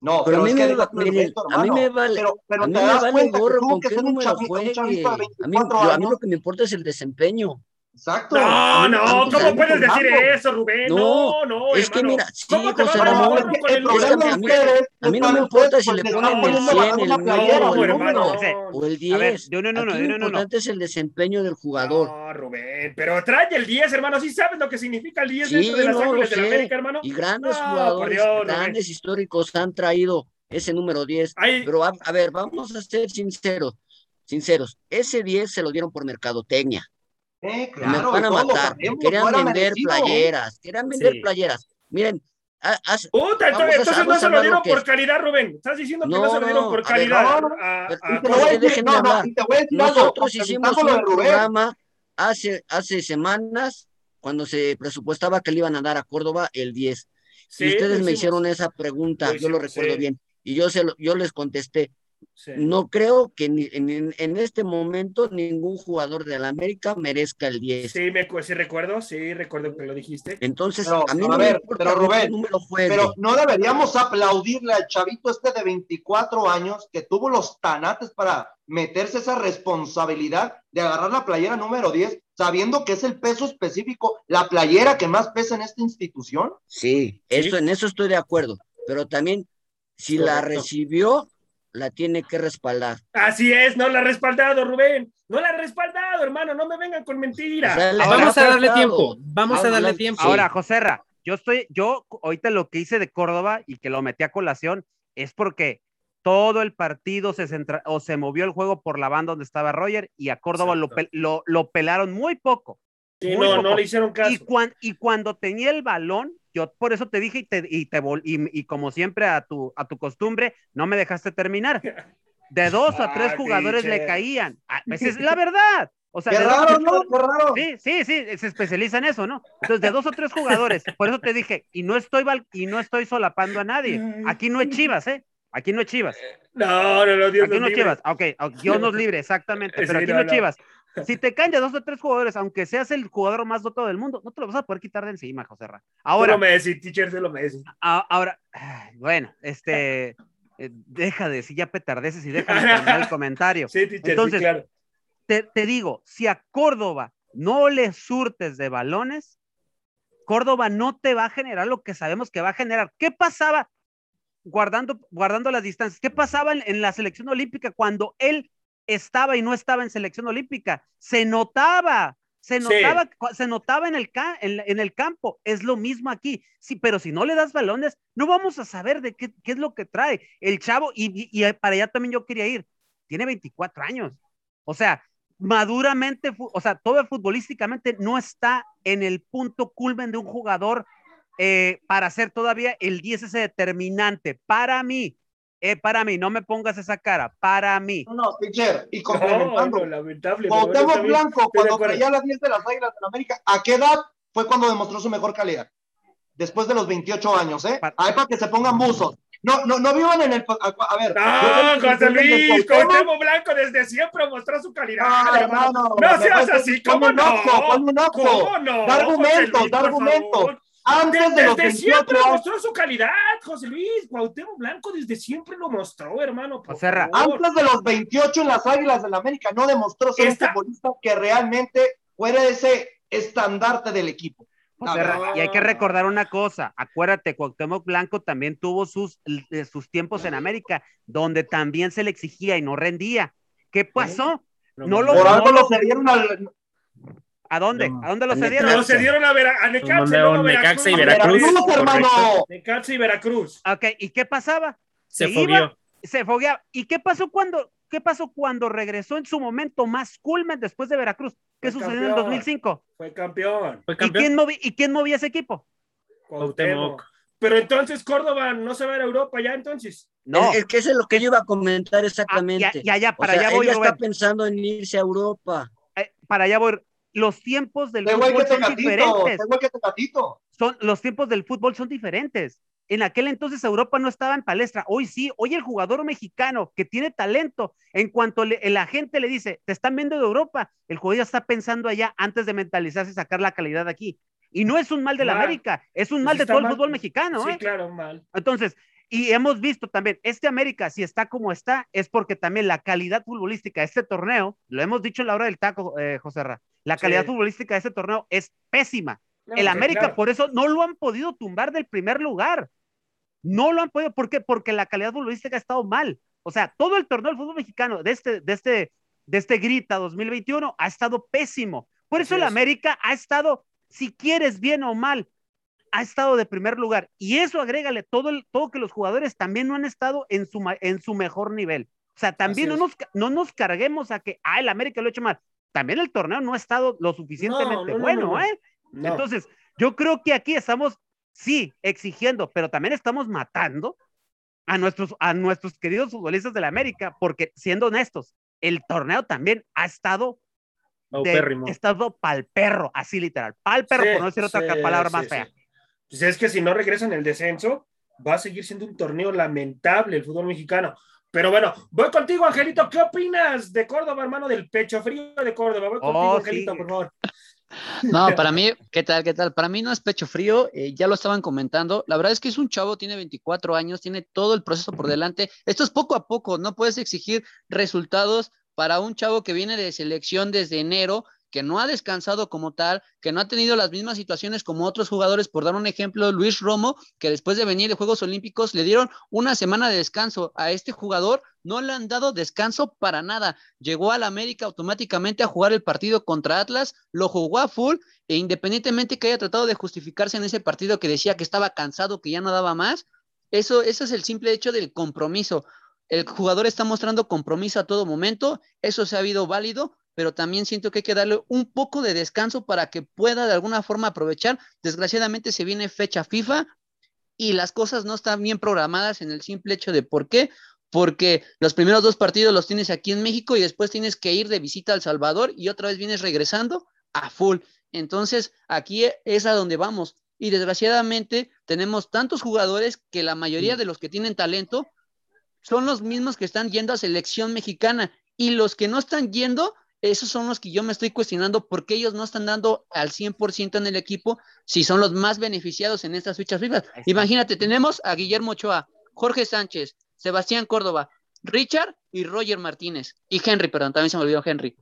No, Pero a mí es me que va- déjame el miren, reto, a mí me vale, Pero, pero a mí me vale gorro con qué número de A mí, 24 yo- a mí lo que me importa es el desempeño. Exacto. No, no, ¿cómo que puedes decir eso, Rubén? No, No, no, es que hermano. mira, sí, ¿Cómo te vas José a Ramón, el el problema es que de a mí- ustedes a mí no me importa si le ponen el poniendo 100, una el 9 playera, o el hermano. 1 o el A ver, 10. no, no, no, Aquí no, lo no, no, no. importante es el desempeño del jugador. No, Rubén, pero trae el 10, hermano. ¿Sí sabes lo que significa el 10 Sí, dentro de las no, lo Águilas de la. América, hermano? Y grandes jugadores, Dios, Rubén. grandes históricos han traído ese número 10. Ay, Pero a, a ver, vamos a ser sinceros. Sinceros, ese 10 se lo dieron por mercadotecnia. Eh, claro, van a matar. Querían vender merecido. playeras, querían vender Sí. playeras. Miren, puta, entonces, a- entonces no se lo dieron por es. calidad, Rubén. Estás diciendo que no, No, se lo dieron por a ver, calidad. Nosotros hicimos un programa hace, hace semanas cuando se presupuestaba que le iban a dar a Córdoba el 10. Sí, y ustedes me hicimos. hicieron esa pregunta, Lo yo lo recuerdo sí. bien. Y yo, se lo- yo les contesté, Sí. no creo que ni- en, en- este momento ningún jugador de la América merezca el 10. Sí, me, sí recuerdo, sí recuerdo que lo dijiste. Entonces, Pero, a mí a no ver, me importa pero, Rubén, número. Pero no deberíamos aplaudirle al chavito este de 24 años que tuvo los tanates para meterse esa responsabilidad de agarrar la playera número 10, sabiendo que es el peso específico, la playera que más pesa en esta institución. Sí, eso, en eso estoy de acuerdo. Pero también, si la recibió, la tiene que respaldar. Así es, no la ha respaldado, Rubén. No la ha respaldado, hermano. No me vengan con mentiras. O sea, Vamos a darle tiempo. Vamos a darle tiempo. Sí. Ahora, Joserra, yo estoy, yo ahorita lo que hice de Córdoba y que lo metí a colación es porque todo el partido se centra o se movió el juego por la banda donde estaba Roger y a Córdoba lo, lo, lo pelaron muy poco. Sí, muy no, poco. no le hicieron caso. Y, cuan- y cuando tenía el balón, yo por eso te dije y, te, y, te y, y como siempre a tu, a tu costumbre, no me dejaste terminar. De dos a tres Ah, jugadores le caían. Ah, pues es la verdad. O sea, Qué raro, ¿no? Qué raro. Sí, sí, sí, se especializa en eso, ¿no? Entonces, de dos o tres jugadores, por eso te dije, y no estoy val- y no estoy solapando a nadie. Aquí no es Chivas, ¿eh? Aquí no es Chivas. No, no, no, Dios Aquí no es. Chivas. Ok, Dios nos libre, exactamente. Pero aquí no, es no. Chivas. Si te caen de dos o tres jugadores, aunque seas el jugador más dotado del mundo, no te lo vas a poder quitar de encima, José Ra. Ahora, Ahora, me decís, teacher, se lo me decís. a- ahora, bueno, este, eh, deja de decir ya petardeces y deja de terminar el comentario. Sí, teacher, Entonces, sí, claro. te, te digo, si a Córdoba no le surtes de balones, Córdoba no te va a generar lo que sabemos que va a generar. ¿Qué pasaba guardando, guardando las distancias? ¿Qué pasaba en, en la selección olímpica cuando él estaba y no estaba en selección olímpica? Se notaba, se notaba, se notaba en el, en, en el campo. Es lo mismo aquí. Sí, pero si no le das balones, no vamos a saber de qué, qué es lo que trae el chavo. Y, y- y para allá también yo quería ir. Tiene 24 años. O sea, maduramente, o sea, todo futbolísticamente no está en el punto culmen de un jugador eh, para ser todavía el 10 ese determinante. Para mí, eh, para mí, no me pongas esa cara, para mí. No, no, teacher, y No, complementando. no, lamentable. bueno, Cuauhtémoc. Blanco, cuando traía las 10 de las Águilas de América, ¿a qué edad fue cuando demostró su mejor calidad? Después de los 28 años, ¿eh? Ahí para que se pongan buzos. No, no, no vivan en el. A, a ver. No, José Luis, Cuauhtémoc- Blanco desde siempre mostró su calidad. No, hermano. hermano, No seas mejor así, ¿cómo no? un oxo. ¿Cómo no? Da argumentos, da argumentos. Antes de los Desde 28 siempre años. mostró su calidad, José Luis. Cuauhtémoc Blanco desde siempre lo mostró, hermano. por José Ra- favor. Antes de los 28 en las Águilas del América no demostró ser un futbolista que realmente fuera ese estandarte del equipo. A Ra- ver. y hay que recordar una cosa, acuérdate, Cuauhtémoc Blanco también tuvo sus, eh, sus tiempos en América, donde también se le exigía y no rendía. ¿Qué pasó? No lo- Por no algo lo- lo cedieron al ¿A dónde? No. ¿A dónde lo cedieron? Pero se dieron a, Vera, a Necaxa, León, y luego a Necaxa y Veracruz. Veracruz. Hermano. Necaxa y Veracruz. Ok, ¿y qué pasaba? Se fogueó. se fogueaba. ¿Y qué pasó cuando, qué pasó cuando regresó en su momento más culmen después de Veracruz? ¿Qué Fue sucedió en campeón. 2005? Fue campeón. Fue ¿Y campeón. quién, movi- ¿Y quién movía ese equipo? Cuauhtémoc. Pero entonces Córdoba no se va a ir a Europa ya entonces. No, Es, es que eso es lo que yo iba a comentar Ah, exactamente. ya, ya, ya, O para sea, allá él voy, ya está pensando en irse a Europa. Eh, para allá voy. Los tiempos del que fútbol son gatito, diferentes. que. Son, los tiempos del fútbol son diferentes. En aquel entonces Europa no estaba en palestra. Hoy sí, hoy el jugador mexicano que tiene talento, en cuanto le- la gente le dice, te están viendo de Europa, el jugador ya está pensando allá antes de mentalizarse y sacar la calidad aquí. Y no es un mal de la Mal. América, es un Pues mal de todo el mal. fútbol mexicano. sí, ¿eh? claro, mal. Entonces, y hemos visto también, este América, si está como está, es porque también la calidad futbolística de este torneo, lo hemos dicho en la hora del taco, eh, José Ra, la Sí. calidad futbolística de este torneo es pésima. El América claro. por eso no lo han podido tumbar del primer lugar. No lo han podido, ¿por qué? Porque la calidad futbolística ha estado mal. O sea, todo el torneo del fútbol mexicano de este, de este, de este Grita 2021 ha estado pésimo. Por eso el es. América ha estado, si quieres bien o mal, ha estado de primer lugar. Y eso agrégale todo, el, todo que los jugadores también no han estado en su, en su mejor nivel. O sea, también no nos, no nos carguemos a que, ah, el América lo ha hecho mal. También el torneo no ha estado lo suficientemente No, no, no, bueno, no, no. ¿eh? Entonces, yo creo que aquí estamos, sí, exigiendo, pero también estamos matando a nuestros, a nuestros queridos futbolistas de la América, porque siendo honestos, el torneo también ha estado de, estado pal perro, así literal, pal perro, Sí, por no decir otra palabra sí, más fea. Pues es que si no regresan el descenso, va a seguir siendo un torneo lamentable el fútbol mexicano. Pero bueno, voy contigo, Angelito. ¿Qué opinas de Córdoba, hermano, del pecho frío de Córdoba? Voy contigo, Oh, Angelito, sí. por favor. No, para mí, ¿qué tal? ¿Qué tal? Para mí no es pecho frío, eh, ya lo estaban comentando. La verdad es que es un chavo, tiene 24 años, tiene todo el proceso por delante. Esto es poco a poco, no puedes exigir resultados para un chavo que viene de selección desde enero, que no ha descansado como tal, que no ha tenido las mismas situaciones como otros jugadores. Por dar un ejemplo, Luis Romo, que después de venir de Juegos Olímpicos le dieron una semana de descanso. A este jugador no le han dado descanso para nada. Llegó al América automáticamente a jugar el partido contra Atlas, lo jugó a full e independientemente que haya tratado de justificarse en ese partido que decía que estaba cansado, que ya no daba más, eso, eso es el simple hecho del compromiso. El jugador está mostrando compromiso a todo momento, eso se ha habido válido, pero también siento que hay que darle un poco de descanso para que pueda de alguna forma aprovechar. Desgraciadamente se viene fecha FIFA y las cosas no están bien programadas en el simple hecho de por qué, porque los primeros dos partidos los tienes aquí en México y después tienes que ir de visita al Salvador y otra vez vienes regresando a full. Entonces, aquí es a donde vamos. Y desgraciadamente tenemos tantos jugadores que la mayoría de los que tienen talento son los mismos que están yendo a selección mexicana y los que no están yendo, esos son los que yo me estoy cuestionando por qué ellos no están dando al 100% en el equipo si son los más beneficiados en estas. Ahí está. Imagínate, tenemos a Guillermo Ochoa, Jorge Sánchez, Sebastián Córdoba, Richard y Roger Martínez. Y Henry, perdón, también se me olvidó Henry.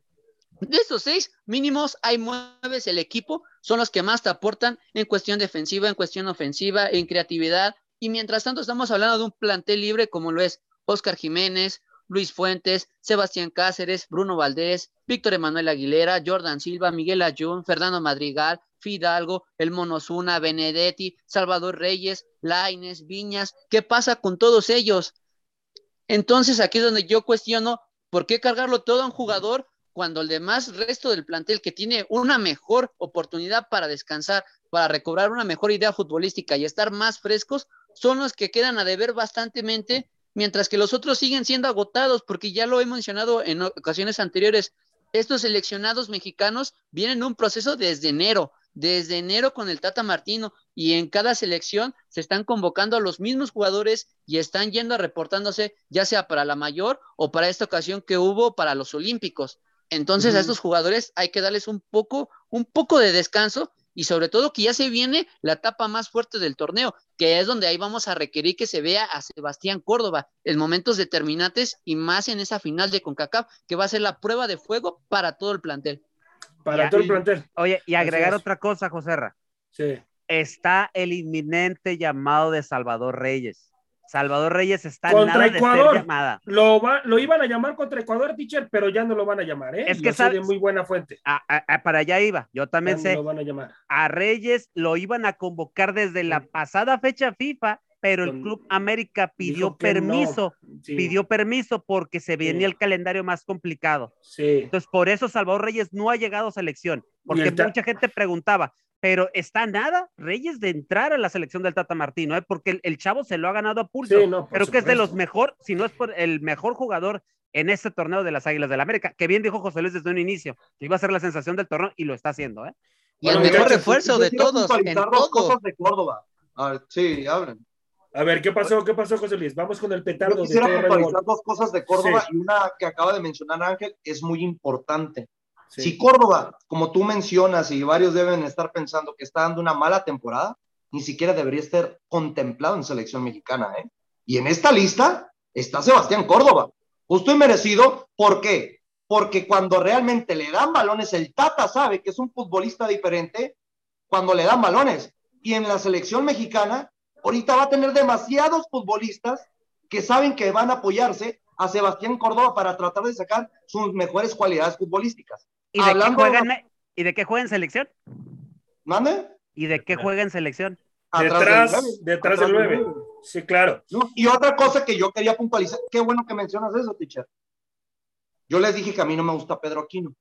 De estos seis mínimos, hay mueves el equipo, son los que más te aportan en cuestión defensiva, en cuestión ofensiva, en creatividad. Y mientras tanto, estamos hablando de un plantel libre como lo es Oscar Jiménez, Luis Fuentes, Sebastián Cáceres, Bruno Valdés, Víctor Emanuel Aguilera, Jordan Silva, Miguel Ayun, Fernando Madrigal, Fidalgo, El Monozuna, Benedetti, Salvador Reyes, Laines, Viñas. ¿Qué pasa con todos ellos? Entonces aquí es donde yo cuestiono por qué cargarlo todo a un jugador cuando el demás resto del plantel que tiene una mejor oportunidad para descansar, para recobrar una mejor idea futbolística y estar más frescos, son los que quedan a deber bastantemente, mientras que los otros siguen siendo agotados, porque ya lo he mencionado en ocasiones anteriores, estos seleccionados mexicanos vienen en un proceso desde enero, desde enero con el Tata Martino y en cada selección se están convocando a los mismos jugadores y están yendo a reportándose ya sea para la mayor o para esta ocasión que hubo para los Olímpicos. Entonces a estos jugadores hay que darles un poco, un poco de descanso y sobre todo que ya se viene la etapa más fuerte del torneo, que es donde ahí vamos a requerir que se vea a Sebastián Córdoba en momentos determinantes y más en esa final de CONCACAF, que va a ser la prueba de fuego para todo el plantel. Para todo el plantel. Oye, y agregar otra cosa, Joserra. Sí. Está el inminente llamado de Salvador Reyes. Salvador Reyes está Contra nada de Ecuador. ser llamada. Lo, va, lo iban a llamar contra Ecuador, teacher, pero ya no lo van a llamar, ¿eh? Es que sé sabes- de muy buena fuente. A- a- a- para allá iba. Yo Ya también no sé. lo van a llamar. A Reyes lo iban a convocar desde la pasada fecha FIFA, pero el Club América pidió no. permiso. Sí, Pidió permiso porque se venía Sí. el calendario más complicado. Sí. Entonces, por eso Salvador Reyes no ha llegado a selección, porque mucha gente preguntaba, pero ¿está nada Reyes de entrar a la selección del Tata Martino? ¿eh? Porque el, el chavo se lo ha ganado a pulso. Sí, no, por Creo que es de los supuesto. mejor, si no es por el mejor jugador en este torneo de las Águilas del la América, que bien dijo José Luis desde un inicio, que iba a ser la sensación del torneo y lo está haciendo, ¿eh? Y el mejor muchachos, refuerzo Yo de todos, en todo. cosas de Córdoba. A ver, sí, hablen. A ver, ¿qué pasó? ¿Qué pasó, José Luis? Vamos con el Yo petardo de quisiera Red puntualizar dos cosas de Córdoba y una que acaba de mencionar Ángel es muy importante. Si Córdoba, como tú mencionas y varios deben estar pensando que está dando una mala temporada, ni siquiera debería estar contemplado en selección mexicana. ¿eh? Y en esta lista está Sebastián Córdoba. Justo y merecido. ¿Por qué? Porque cuando realmente le dan balones, el Tata sabe que es un futbolista diferente cuando le dan balones. Y en la selección mexicana, ahorita va a tener demasiados futbolistas que saben que van a apoyarse a Sebastián Córdoba para tratar de sacar sus mejores cualidades futbolísticas. ¿Y de, qué Hablando- juega en, Me- ¿Y de qué juega en selección? ¿Mande? ¿Y de qué juega en selección? Atrás Detrás, detrás del del 9. nueve. Sí, claro. ¿no? Y otra cosa que yo quería puntualizar, qué bueno que mencionas eso, teacher. Yo les dije que a mí no me gusta Pedro Aquino.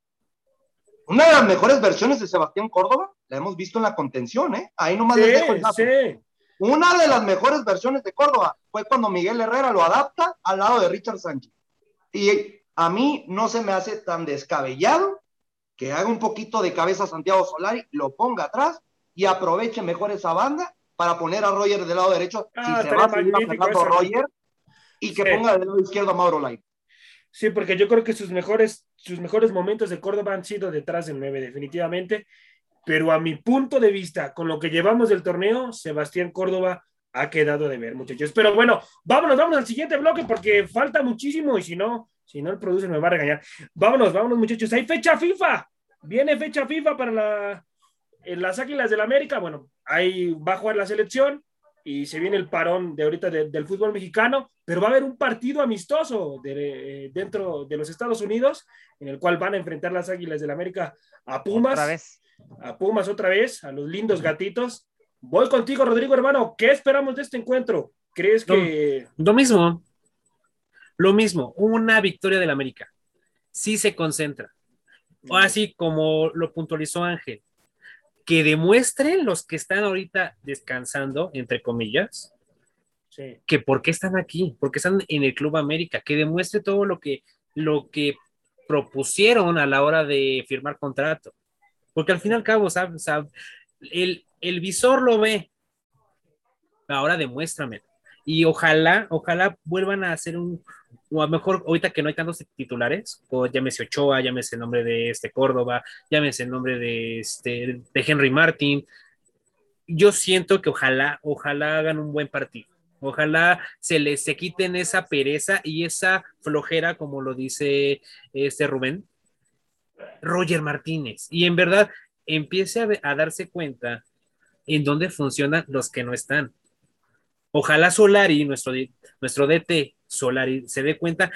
Una de las mejores versiones de Sebastián Córdoba la hemos visto en la contención, ¿eh? Ahí nomás les dejo el Sí, dato. sí. Una de las mejores versiones de Córdoba fue cuando Miguel Herrera lo adapta al lado de Richard Sánchez. Y a mí no se me hace tan descabellado que haga un poquito de cabeza a Santiago Solari, lo ponga atrás y aproveche mejor esa banda para poner a Roger del lado derecho Ah, si se va a seguir eso. Roger y que Sí. ponga del lado izquierdo a Mauro Lai. Sí, porque yo creo que sus mejores, sus mejores momentos de Córdoba han sido detrás del 9, definitivamente. Pero a mi punto de vista, con lo que llevamos del torneo, Sebastián Córdoba ha quedado de ver, muchachos. Pero bueno, vámonos, vámonos al siguiente bloque porque falta muchísimo y si no, si no el producer me va a regañar. Vámonos, vámonos, muchachos. Hay fecha FIFA. Viene fecha FIFA para la, en las Águilas del América. Bueno, ahí va a jugar la selección y se viene el parón de ahorita de- del fútbol mexicano, pero va a haber un partido amistoso de- eh, dentro de los Estados Unidos en el cual van a enfrentar las Águilas del América a Pumas Otra vez. a Pumas otra vez, a los lindos gatitos. Voy contigo, Rodrigo, hermano. ¿Qué esperamos de este encuentro? ¿Crees que Lo mismo, lo mismo, una victoria del América. Sí se concentra. O así como lo puntualizó Ángel, que demuestren los que están ahorita descansando, entre comillas, Sí, que por qué están aquí, porque están en el Club América, que demuestre todo lo que, lo que propusieron a la hora de firmar contrato. Porque al fin y al cabo, sab- sab- el, el visor lo ve. Ahora demuéstrame. Y ojalá, ojalá vuelvan a hacer un, o a lo mejor ahorita que no hay tantos titulares, o llámese Ochoa, llámese el nombre de este Córdoba, llámese el nombre de este de Henry Martin. Yo siento que ojalá, ojalá hagan un buen partido. Ojalá se les se quiten esa pereza y esa flojera, como lo dice este Rubén, Roger Martínez. Y en verdad empiece a, a darse cuenta en dónde funcionan los que no están. Ojalá Solari, nuestro, nuestro DT Solari, se dé cuenta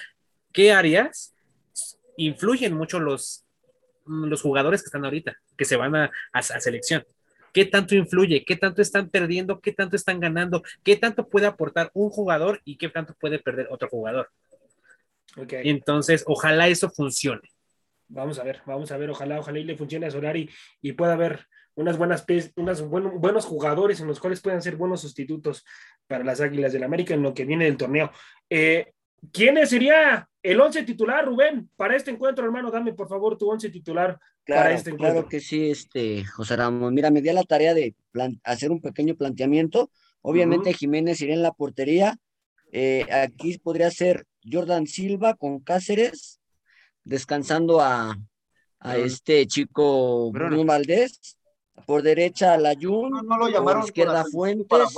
qué áreas influyen mucho los, los jugadores que están ahorita, que se van a, a, a selección. ¿Qué tanto influye? ¿Qué tanto están perdiendo? ¿Qué tanto están ganando? ¿Qué tanto puede aportar un jugador y qué tanto puede perder otro jugador? Entonces, ojalá eso funcione. Vamos a ver, vamos a ver. Ojalá, ojalá y le funcione a Solari y pueda haber unas buenas, unas buen- buenos jugadores en los cuales puedan ser buenos sustitutos para las Águilas del América en lo que viene del torneo. Eh, ¿Quién sería el once titular, Rubén, para este encuentro, hermano? Dame, por favor, tu once titular para Claro, este encuentro. claro que sí, este, José Ramón. Mira, me di a la tarea de hacer un pequeño planteamiento. Obviamente Jiménez iría en la portería. Eh, aquí podría ser Jordan Silva con Cáceres, descansando a, a este chico Bruno. Bruno Valdés. Por derecha, Layun. ¿No, no lo por llamaron con izquierda, Fuentes.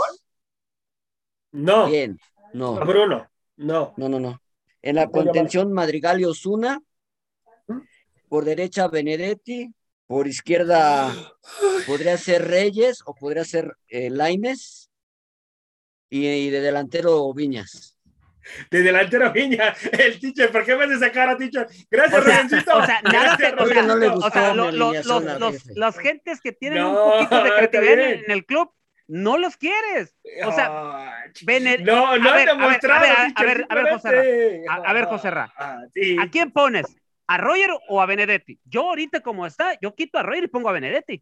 No, Bien. No, Bruno, no. no, no, no. En la contención, Madrigal y Osuna. Por derecha, Benedetti. Por izquierda, podría ser Reyes o podría ser eh. Y, y de delantero, Viñas. De delantero Viña, el teacher, ¿por qué me hace sacar a teacher? Gracias, O sea, Rubensito. o sea, nada te- o sea, no le gustó O sea, lo- lo- los, los, las gentes que tienen No, un poquito de creatividad en, en el club, no los quieres. O sea, Ah, Bene- no, no a ver, han a ver, demostrado. a ver, ver, a ver, José. A- a ver, José Ra. Ah, sí. ¿a quién pones? ¿A Roger o a Benedetti? Yo ahorita como está, yo quito a Roger y pongo a Benedetti.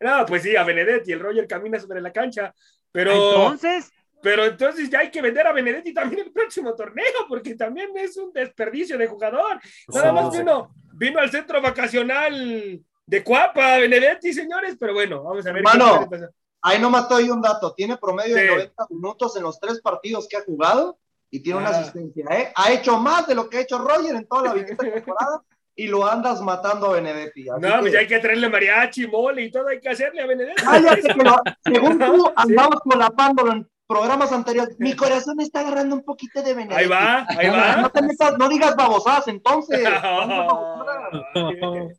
No, pues sí, a Benedetti, el Roger camina sobre la cancha. Pero Entonces, Pero entonces ya hay que vender a Benedetti también el próximo torneo, porque también es un desperdicio de jugador. Nada más vino, vino al centro vacacional de Cuapa, Benedetti, señores, pero bueno, vamos a ver. qué pasar. Ahí nomás te doy un dato. Tiene promedio de Sí. 90 minutos en los tres partidos que ha jugado y tiene una Ah. asistencia. ¿eh? Ha hecho más de lo que ha hecho Roger en toda la vigente temporada y lo andas matando a Benedetti. No, que- pues ya hay que traerle mariachi, mole y todo hay que hacerle a Benedetti. Cállate que lo- según tú Sí. andabas colapándolo en programas anteriores. Mi corazón está agarrando un poquito de Benedetti. Ahí va, ahí No, va. No, te metas- no digas babosadas entonces.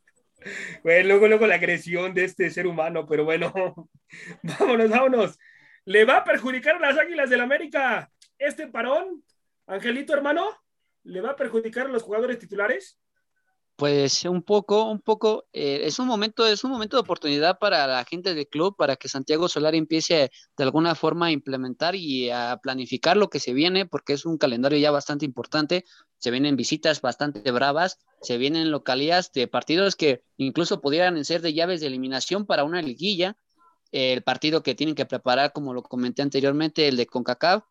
Bueno, luego, luego la agresión de este ser humano, pero bueno, vámonos, vámonos. Le va a perjudicar a las Águilas del América este parón, Angelito hermano, le va a perjudicar a los jugadores titulares. Pues un poco, un poco, eh, es un momento, es un momento de oportunidad para la gente del club, para que Santiago Solari empiece de alguna forma a implementar y a planificar lo que se viene, porque es un calendario ya bastante importante, se vienen visitas bastante bravas, se vienen localías de partidos que incluso pudieran ser de llaves de eliminación para una liguilla, el partido que tienen que preparar, como lo comenté anteriormente, el de CONCACAF.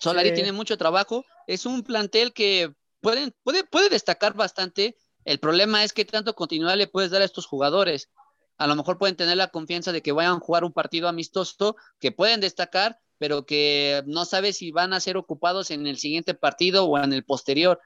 Solari Sí. tiene mucho trabajo, es un plantel que pueden, puede, puede destacar bastante. El problema es que tanto continuidad le puedes dar a estos jugadores. A lo mejor pueden tener la confianza de que vayan a jugar un partido amistoso, que pueden destacar, pero que no sabes si van a ser ocupados en el siguiente partido o en el posterior.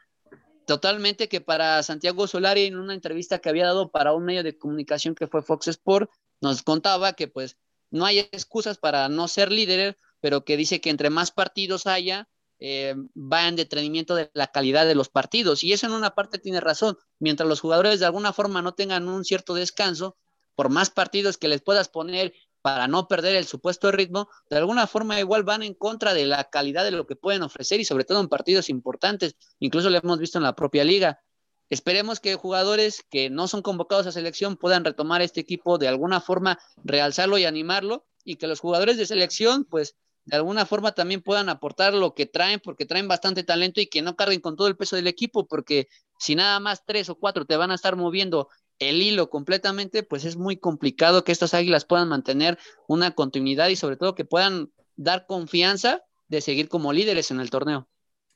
Totalmente que para Santiago Solari, en una entrevista que había dado para un medio de comunicación que fue Fox Sport, nos contaba que pues no hay excusas para no ser líder, pero que dice que entre más partidos haya, eh, va en detrimento de la calidad de los partidos. Y eso en una parte tiene razón. Mientras los jugadores de alguna forma no tengan un cierto descanso, por más partidos que les puedas poner para no perder el supuesto ritmo, de alguna forma igual van en contra de la calidad de lo que pueden ofrecer y sobre todo en partidos importantes. Incluso lo hemos visto en la propia liga. Esperemos que jugadores que no son convocados a selección puedan retomar este equipo de alguna forma, realzarlo y animarlo y que los jugadores de selección pues de alguna forma también puedan aportar lo que traen, porque traen bastante talento y que no carguen con todo el peso del equipo, porque si nada más tres o cuatro te van a estar moviendo el hilo completamente, pues es muy complicado que estas águilas puedan mantener una continuidad y sobre todo que puedan dar confianza de seguir como líderes en el torneo.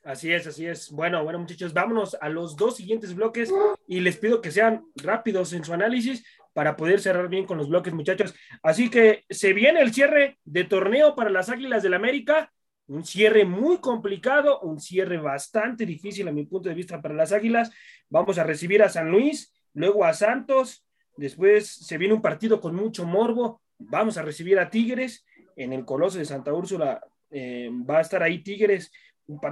Así es, así es. Bueno, bueno, muchachos, vámonos a los dos siguientes bloques y les pido que sean rápidos en su análisis para poder cerrar bien con los bloques, muchachos. Así que se viene el cierre de torneo para las Águilas del América, un cierre muy complicado, un cierre bastante difícil a mi punto de vista para las Águilas. Vamos a recibir a San Luis, luego a Santos, después se viene un partido con mucho morbo, vamos a recibir a Tigres en el Coloso de Santa Úrsula, eh, va a estar ahí Tigres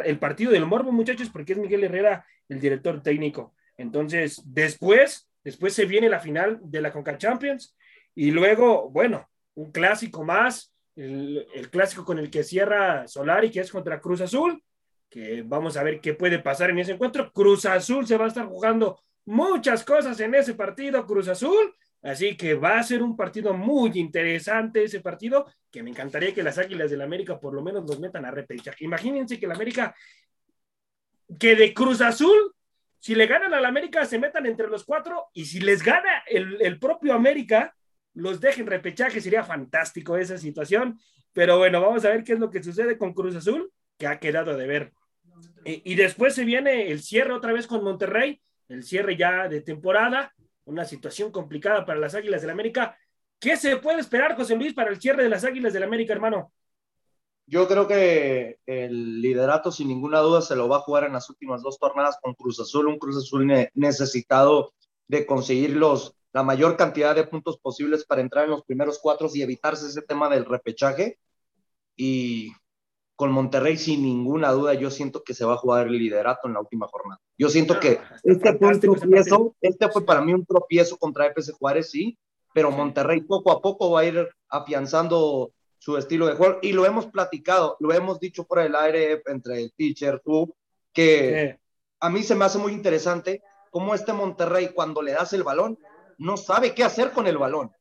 el partido del morbo, muchachos, porque es Miguel Herrera el director técnico. Entonces, después, después se viene la final de la Conca Champions y luego, bueno, un clásico más, el, clásico con el que cierra Solari, que es contra Cruz Azul, que vamos a ver qué puede pasar en ese encuentro. Cruz Azul se va a estar jugando muchas cosas en ese partido, Cruz Azul. Así que va a ser un partido muy interesante ese partido, que me encantaría que las Águilas del América por lo menos los metan a repechaje. Imagínense que el América, que de Cruz Azul, si le ganan al América, se metan entre los cuatro, y si les gana el, el propio América, los dejen repechaje, sería fantástico esa situación. Pero bueno, vamos a ver qué es lo que sucede con Cruz Azul, que ha quedado de ver. Y, y después se viene el cierre otra vez con Monterrey, el cierre ya de temporada una situación complicada para las Águilas del América. ¿Qué se puede esperar, José Luis, para el cierre de las Águilas del América, hermano? Yo creo que el liderato, sin ninguna duda, se lo va a jugar en las últimas dos jornadas con Cruz Azul, un Cruz Azul ne necesitado de conseguir los la mayor cantidad de puntos posibles para entrar en los primeros cuatro y evitarse ese tema del repechaje. Y con Monterrey, sin ninguna duda, yo siento que se va a jugar el liderato en la última jornada. Yo siento que este fue un tropiezo, este fue para mí un tropiezo contra FC Juárez, sí, pero Monterrey poco a poco va a ir afianzando su estilo de juego y lo hemos platicado, lo hemos dicho por el aire entre el teacher, tú, que a mí se me hace muy interesante cómo este Monterrey cuando le das el balón no sabe qué hacer con el balón,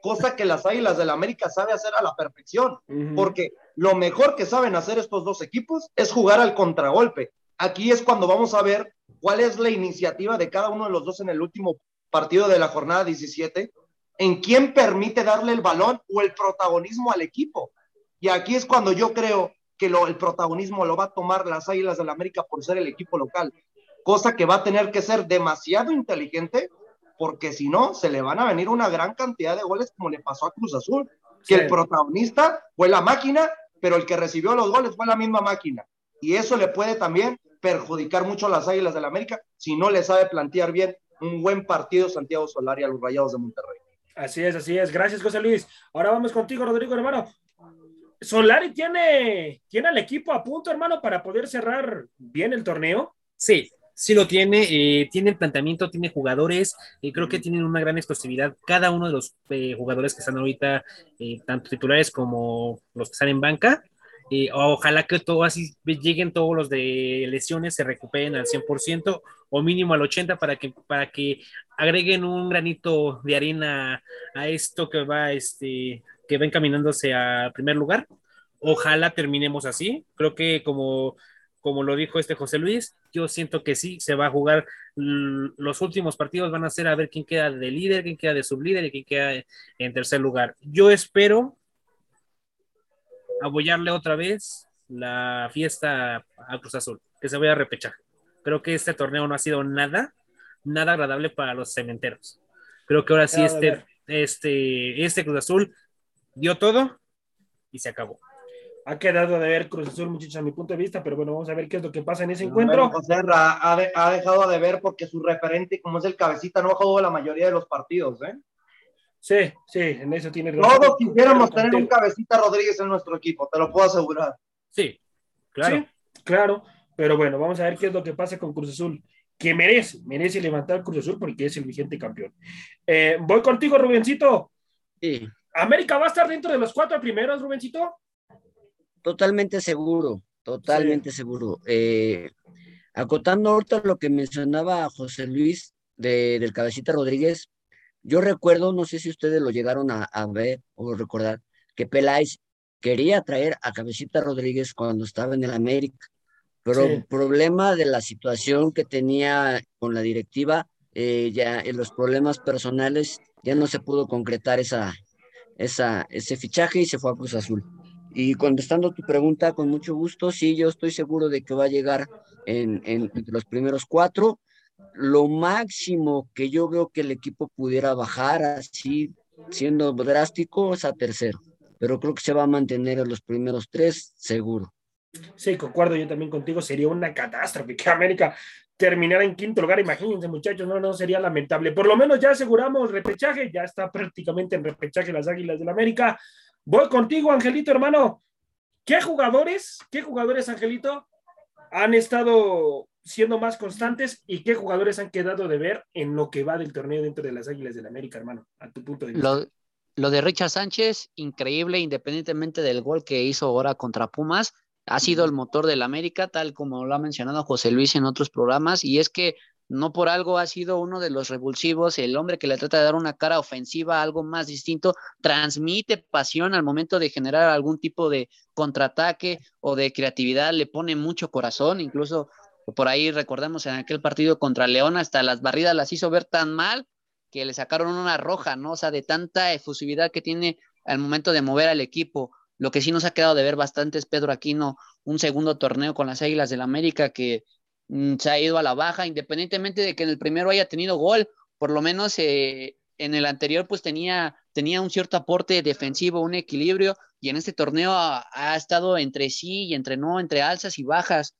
cosa que las Águilas del la América sabe hacer a la perfección, porque lo mejor que saben hacer estos dos equipos es jugar al contragolpe. Aquí es cuando vamos a ver cuál es la iniciativa de cada uno de los dos en el último partido de la jornada 17, en quién permite darle el balón o el protagonismo al equipo. Y aquí es cuando yo creo que lo, el protagonismo lo va a tomar las Águilas del la América por ser el equipo local, cosa que va a tener que ser demasiado inteligente porque si no, se le van a venir una gran cantidad de goles como le pasó a Cruz Azul, que el protagonista fue la máquina, pero el que recibió los goles fue la misma máquina. Y eso le puede también perjudicar mucho a las Águilas del la América si no le sabe plantear bien un buen partido Santiago Solari a los Rayados de Monterrey. Así es, así es. Gracias, José Luis. Ahora vamos contigo, Rodrigo, hermano. Solari tiene, tiene al equipo a punto, hermano, para poder cerrar bien el torneo. Sí, sí lo tiene, eh, tiene el planteamiento, tiene jugadores, y creo que tienen una gran explosividad. Cada uno de los eh, jugadores que están ahorita, eh, tanto titulares como los que están en banca, ojalá que todo así lleguen todos los de lesiones, se recuperen al 100% o mínimo al 80% para que, para que agreguen un granito de arena a esto que va, este, que va encaminándose al primer lugar. Ojalá terminemos así. Creo que como como lo dijo este José Luis, yo siento que sí, se va a jugar los últimos partidos, van a ser a ver quién queda de líder, quién queda de sublíder y quién queda en tercer lugar. Yo espero apoyarle otra vez la fiesta a Cruz Azul, que se vaya a repechar. Creo que este torneo no ha sido nada, nada agradable para los cementeros. Creo que ahora sí este, este, este Cruz Azul dio todo y se acabó ha quedado de ver Cruz Azul, muchachos, a mi punto de vista, pero bueno, vamos a ver qué es lo que pasa en ese encuentro. José ha, ha, dejado de ver porque su referente, como es el cabecita, no ha jugado la mayoría de los partidos, ¿eh? Sí, sí, en eso tiene razón. Todos quisiéramos tener un cabecita Rodríguez en nuestro equipo, te lo puedo asegurar. Sí, claro. Sí, claro, pero bueno, vamos a ver qué es lo que pasa con Cruz Azul, que merece, merece levantar Cruz Azul porque es el vigente campeón. Eh, voy contigo, Rubencito. Sí. ¿América va a estar dentro de los cuatro primeros, Rubencito? Totalmente seguro, totalmente seguro. Eh, acotando ahorita lo que mencionaba José Luis de, del Cabecita Rodríguez, yo recuerdo, no sé si ustedes lo llegaron a, ver o recordar, que Peláez quería traer a Cabecita Rodríguez cuando estaba en el América, pero el problema de la situación que tenía con la directiva, eh, ya en los problemas personales, ya no se pudo concretar esa, esa, ese fichaje y se fue a Cruz Azul. Y contestando tu pregunta, con mucho gusto, sí, yo estoy seguro de que va a llegar en, en, los primeros cuatro. Lo máximo que yo veo que el equipo pudiera bajar así, siendo drástico, es a tercero. Pero creo que se va a mantener en los primeros tres, seguro. Sí, concuerdo yo también contigo. Sería una catástrofe que América terminara en quinto lugar. Imagínense, muchachos, no, no sería lamentable. Por lo menos ya aseguramos repechaje, ya está prácticamente en repechaje las Águilas del América. Voy contigo, Angelito, hermano. ¿Qué jugadores, qué jugadores, Angelito, han estado siendo más constantes y qué jugadores han quedado de ver en lo que va del torneo dentro de las Águilas del América, hermano? A tu punto de vista. Lo, de Richard Sánchez, increíble, independientemente del gol que hizo ahora contra Pumas, ha sido el motor del América, tal como lo ha mencionado José Luis en otros programas, y es que no por algo ha sido uno de los revulsivos, el hombre que le trata de dar una cara ofensiva, algo más distinto, transmite pasión al momento de generar algún tipo de contraataque o de creatividad, le pone mucho corazón, incluso por ahí recordemos en aquel partido contra León, hasta las barridas las hizo ver tan mal que le sacaron una roja, ¿no? O sea, de tanta efusividad que tiene al momento de mover al equipo. Lo que sí nos ha quedado de ver bastante es Pedro Aquino, un segundo torneo con las Águilas del América que Mm, se ha ido a la baja, independientemente de que en el primero haya tenido gol, por lo menos eh, en el anterior pues tenía, tenía un cierto aporte defensivo, un equilibrio, y en este torneo ha, estado entre sí y entre no, entre alzas y bajas.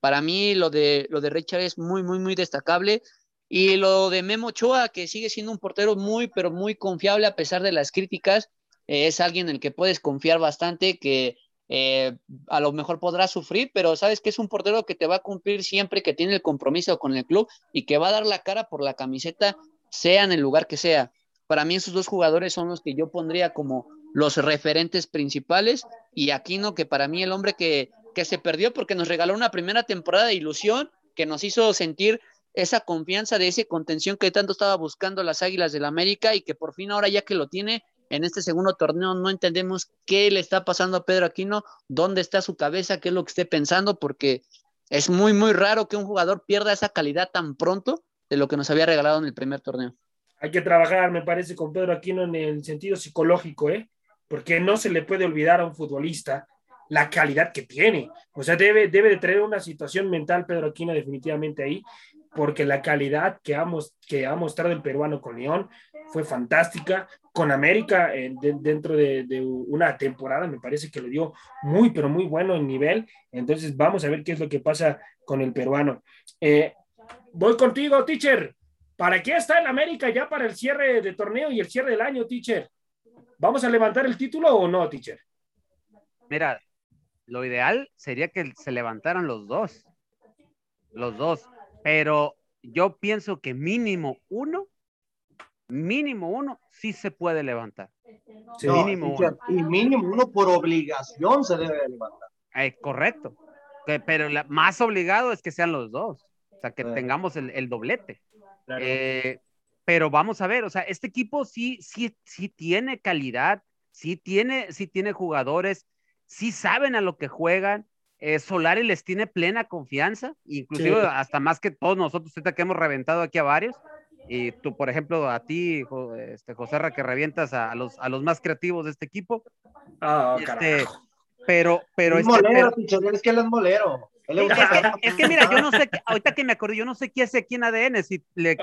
Para mí lo de, lo de Richard es muy, muy, muy destacable. Y lo de Memo Ochoa, que sigue siendo un portero muy, pero muy confiable a pesar de las críticas, es alguien en el que puedes confiar bastante, que eh, a lo mejor podrá sufrir, pero sabes que es un portero que te va a cumplir siempre que tiene el compromiso con el club y que va a dar la cara por la camiseta, sea en el lugar que sea. Para mí esos dos jugadores son los que yo pondría como los referentes principales y Aquino, que para mí el hombre que, que se perdió porque nos regaló una primera temporada de ilusión, que nos hizo sentir esa confianza de ese contención que tanto estaba buscando las Águilas del la América y que por fin ahora ya que lo tiene en este segundo torneo no entendemos qué le está pasando a Pedro Aquino, dónde está su cabeza, qué es lo que esté pensando, porque es muy, muy raro que un jugador pierda esa calidad tan pronto de lo que nos había regalado en el primer torneo. Hay que trabajar, me parece, con Pedro Aquino en el sentido psicológico, ¿eh? porque no se le puede olvidar a un futbolista la calidad que tiene. O sea, debe, debe de tener una situación mental Pedro Aquino definitivamente ahí, porque la calidad que ha, mostrado el peruano con León fue fantástica. Con América, eh, dentro de, una temporada, me parece que le dio muy, pero muy bueno el nivel. Entonces, vamos a ver qué es lo que pasa con el peruano. Eh, voy contigo, teacher. ¿Para qué está el América ya para el cierre de torneo y el cierre del año, teacher? ¿Vamos a levantar el título o no, teacher? Mira, lo ideal sería que se levantaran los dos. Los dos. Pero yo pienso que mínimo uno, mínimo uno, sí se puede levantar. mínimo uno. Y mínimo uno por obligación se debe levantar. Eh, correcto. pero más obligado es que sean los dos. O sea, que tengamos el, doblete. Eh, pero vamos a ver, o sea, este equipo sí, sí, sí tiene calidad, sí tiene, sí tiene jugadores, sí saben a lo que juegan, eh, Solari les tiene plena confianza, inclusive hasta más que todos nosotros, que hemos reventado aquí a varios. Y tú, por ejemplo, a ti, este, José Ra, que revientas a, los, a los más creativos de este equipo. Ah, este, pero, pero es, molero, es que él es molero. Es que, mira, yo no sé, ahorita que me acordé, yo no sé qué hace aquí en ADN, si le,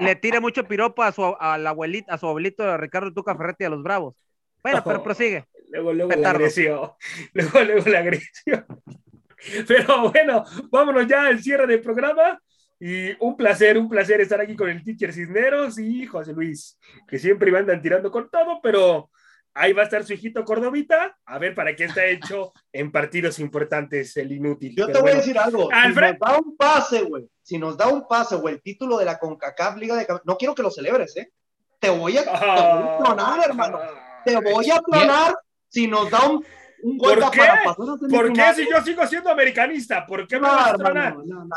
le tira mucho piropo a su a la abuelita, a su abuelito Ricardo Tuca Ferretti a los Bravos. Bueno, pero prosigue. Luego, luego la agresión. Luego, luego la agresión. Pero bueno, vámonos ya al cierre del programa. Y un placer, un placer estar aquí con el teacher Cisneros y José Luis, que siempre andan tirando con todo, pero ahí va a estar su hijito Cordovita, a ver para qué está hecho en partidos importantes el inútil. Yo te voy a decir algo, si nos da un pase, güey, si nos da un pase, güey, el título de la CONCACAF Liga de no quiero que lo celebres, ¿eh? Te voy a, tronar, hermano. Te voy a tronar si nos da un, un gol para pasar ¿Por qué si yo sigo siendo americanista? ¿Por qué me vas a tronar?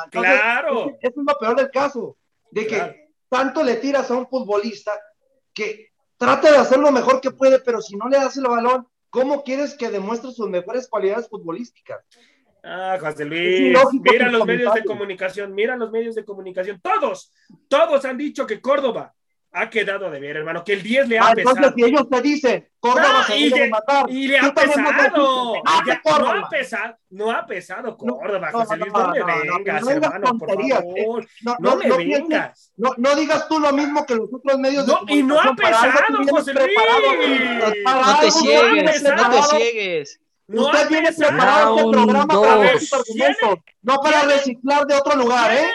claro. Eso es lo peor del caso, de que tanto le tiras a un futbolista que trata de hacer lo mejor que puede, pero si no le das el balón, ¿cómo quieres que demuestre sus mejores cualidades futbolísticas? Ah, José Luis, mira los medios de comunicación, mira los medios de comunicación, todos, todos han dicho que Córdoba ha quedado de ver, hermano, que el 10 le ha ah, pesado. Entonces, si ellos te dicen, Córdoba se y, de matar. Y le ha pesado. Ah, no, ha pesado no ha pesado Córdoba, no, José Luis, no, me vengas, hermano, por favor. No, me vengas. No, digas tú lo mismo que los otros medios de comunicación. Y no ha pesado, José Luis. No te ciegues, no te ciegues. No Usted viene preparado este programa para ver sus argumentos, no para reciclar de otro lugar, ¿eh?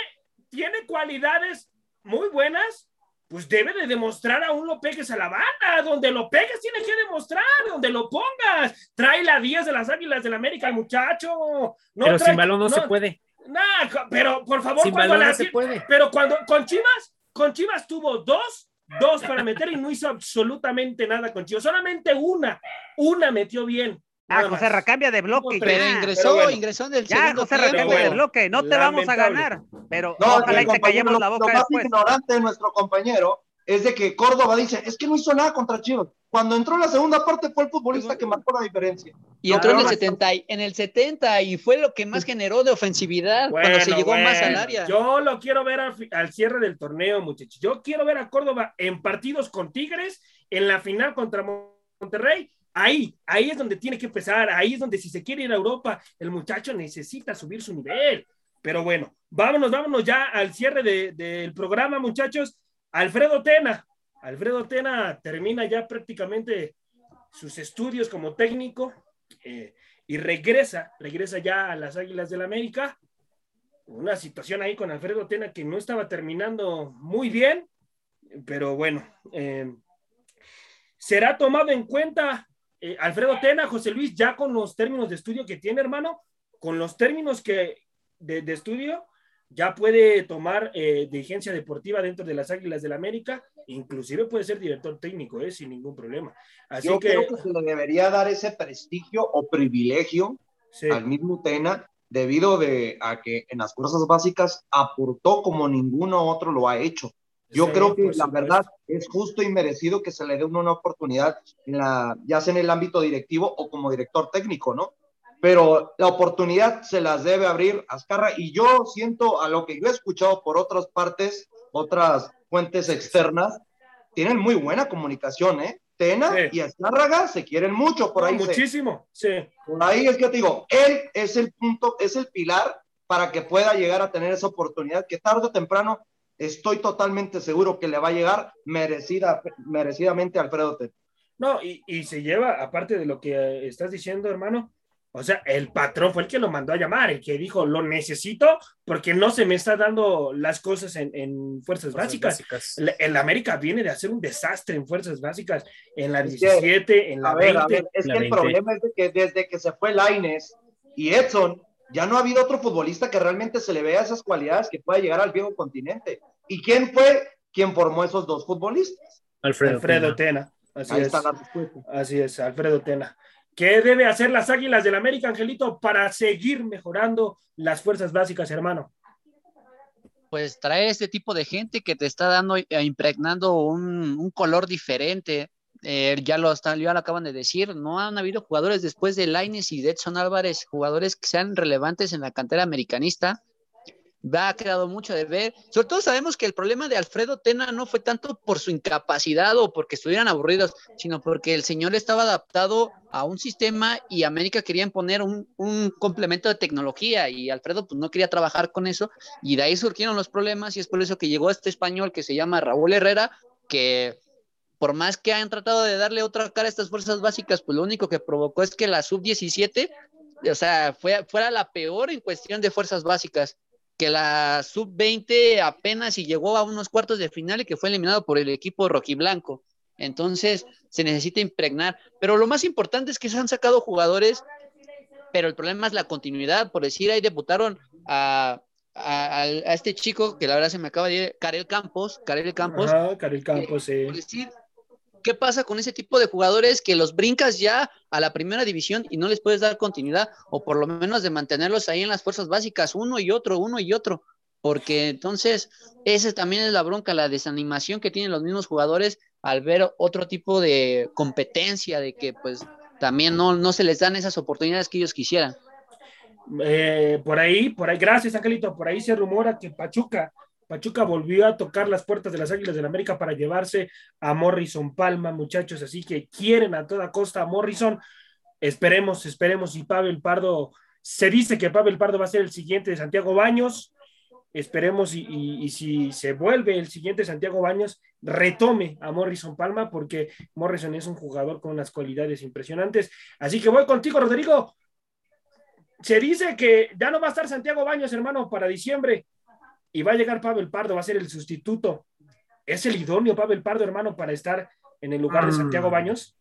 Tiene cualidades muy buenas, pues debe de demostrar aún lo pegues a la banda, donde lo pegues tiene que demostrar, donde lo pongas. Trae la 10 de las Águilas del América el muchacho. pero sin balón no, se puede. Nah, pero por favor, sin balón no se puede. Pero cuando con Chivas, con Chivas tuvo dos, dos para meter y no hizo absolutamente nada con Chivas, solamente una, una metió bien. Ah, José Ra, cambia de bloque. Pero ingresó, ingresó en el ya, José Ra, cambia de bloque. No te vamos a ganar. Pero no, ojalá y te callemos la boca lo más ignorante de nuestro compañero es de que Córdoba dice, es que no hizo nada contra Chivas. Cuando entró en la segunda parte fue el futbolista que marcó la diferencia. Y entró en el 70, en el 70 y fue lo que más generó de ofensividad cuando se llegó más al área. Yo lo quiero ver al cierre del torneo, muchachos. Yo quiero ver a Córdoba en partidos con Tigres, en la final contra Monterrey Ahí, ahí es donde tiene que empezar, ahí es donde si se quiere ir a Europa, el muchacho necesita subir su nivel. Pero bueno, vámonos, vámonos ya al cierre del programa, muchachos. Alfredo Tena, Alfredo Tena termina ya prácticamente sus estudios como técnico eh, y regresa, regresa ya a las Águilas del la América. una situación ahí con Alfredo Tena que no estaba terminando muy bien, pero bueno, eh, será tomado en cuenta eh, Alfredo Tena, José Luis, ya con los términos de estudio que tiene, hermano, con los términos que de, de estudio, ya puede tomar eh, dirigencia deportiva dentro de las Águilas del la América, inclusive puede ser director técnico, eh, sin ningún problema. Así Yo que, creo que se le debería dar ese prestigio o privilegio sí, al mismo Tena debido de a que en las fuerzas básicas aportó como ninguno otro lo ha hecho. Yo sí, creo que la verdad es justo y merecido que se le dé una, una oportunidad, en la, ya sea en el ámbito directivo o como director técnico, ¿no? Pero la oportunidad se las debe abrir Azcarra y yo siento a lo que yo he escuchado por otras partes, otras fuentes externas, tienen muy buena comunicación, ¿eh? Tena Sí. y Azcárraga se quieren mucho por No, ahí. se- muchísimo, sí. por ahí es que te digo, él es el punto, es el pilar para que pueda llegar a tener esa oportunidad que tarde o temprano estoy totalmente seguro que le va a llegar merecida, merecidamente a Alfredo Tena. No, y, y se lleva, aparte de lo que eh, estás diciendo, hermano, o sea, el patrón fue el que lo mandó a llamar, el que dijo, lo necesito porque no se me está dando las cosas en, en fuerzas, básicas. El, el América viene de hacer un desastre en fuerzas básicas, en la Es que, 17, en la A ver, 20. a ver, es la que el 20. problema es de que desde que se fue Laines y Edson, ya no ha habido otro futbolista que realmente se le vea esas cualidades que pueda llegar al viejo continente. ¿Y quién fue quien formó esos dos futbolistas? Alfredo. Alfredo Tena. Tena. Así Ahí es. está la respuesta. Así es, Alfredo Tena. ¿Qué debe hacer las Águilas del América, Angelito, para seguir mejorando las fuerzas básicas, hermano? Pues trae este tipo de gente que te está dando, eh, impregnando un, un color diferente. Eh, ya, lo están, ya lo acaban de decir, no han habido jugadores después de Laines y de Edson Álvarez, jugadores que sean relevantes en la cantera americanista. Ha quedado mucho de ver. Sobre todo sabemos que el problema de Alfredo Tena no fue tanto por su incapacidad o porque estuvieran aburridos, sino porque el señor estaba adaptado a un sistema y América quería imponer un, un complemento de tecnología y Alfredo pues no quería trabajar con eso y de ahí surgieron los problemas y es por eso que llegó este español que se llama Raúl Herrera, que por más que han tratado de darle otra cara a estas fuerzas básicas, pues lo único que provocó es que la sub-17, o sea, fue, fuera la peor en cuestión de fuerzas básicas, que la sub-20 apenas y llegó a unos cuartos de final y que fue eliminado por el equipo rojiblanco. Entonces, se necesita impregnar. Pero lo más importante es que se han sacado jugadores, pero el problema es la continuidad. Por decir, ahí debutaron a, a, a este chico que la verdad se me acaba de ir, Karel Campos, Karel Campos. Ajá, Karel Campos, sí. Por decir, ¿qué pasa con ese tipo de jugadores que los brincas ya a la primera división y no les puedes dar continuidad o por lo menos de mantenerlos ahí en las fuerzas básicas, uno y otro, uno y otro? Porque entonces, esa también es la bronca, la desanimación que tienen los mismos jugadores al ver otro tipo de competencia, de que pues también no, no se les dan esas oportunidades que ellos quisieran. Eh, por ahí, por ahí, gracias Angelito, por ahí se rumora que Pachuca, Pachuca volvió a tocar las puertas de las Águilas del la América para llevarse a Morrison Palma, muchachos, así que quieren a toda costa a Morrison. Esperemos, esperemos si Pavel Pardo, se dice que Pavel Pardo va a ser el siguiente de Santiago Baños. Esperemos y, y, si se vuelve el siguiente Santiago Baños, retome a Morrison Palma, porque Morrison es un jugador con unas cualidades impresionantes. Así que voy contigo, Rodrigo se dice que ya no va a estar Santiago Baños, hermano, para diciembre y va a llegar Pavel Pardo, va a ser el sustituto. ¿Es el idóneo Pavel Pardo, hermano, para estar en el lugar de Santiago Baños?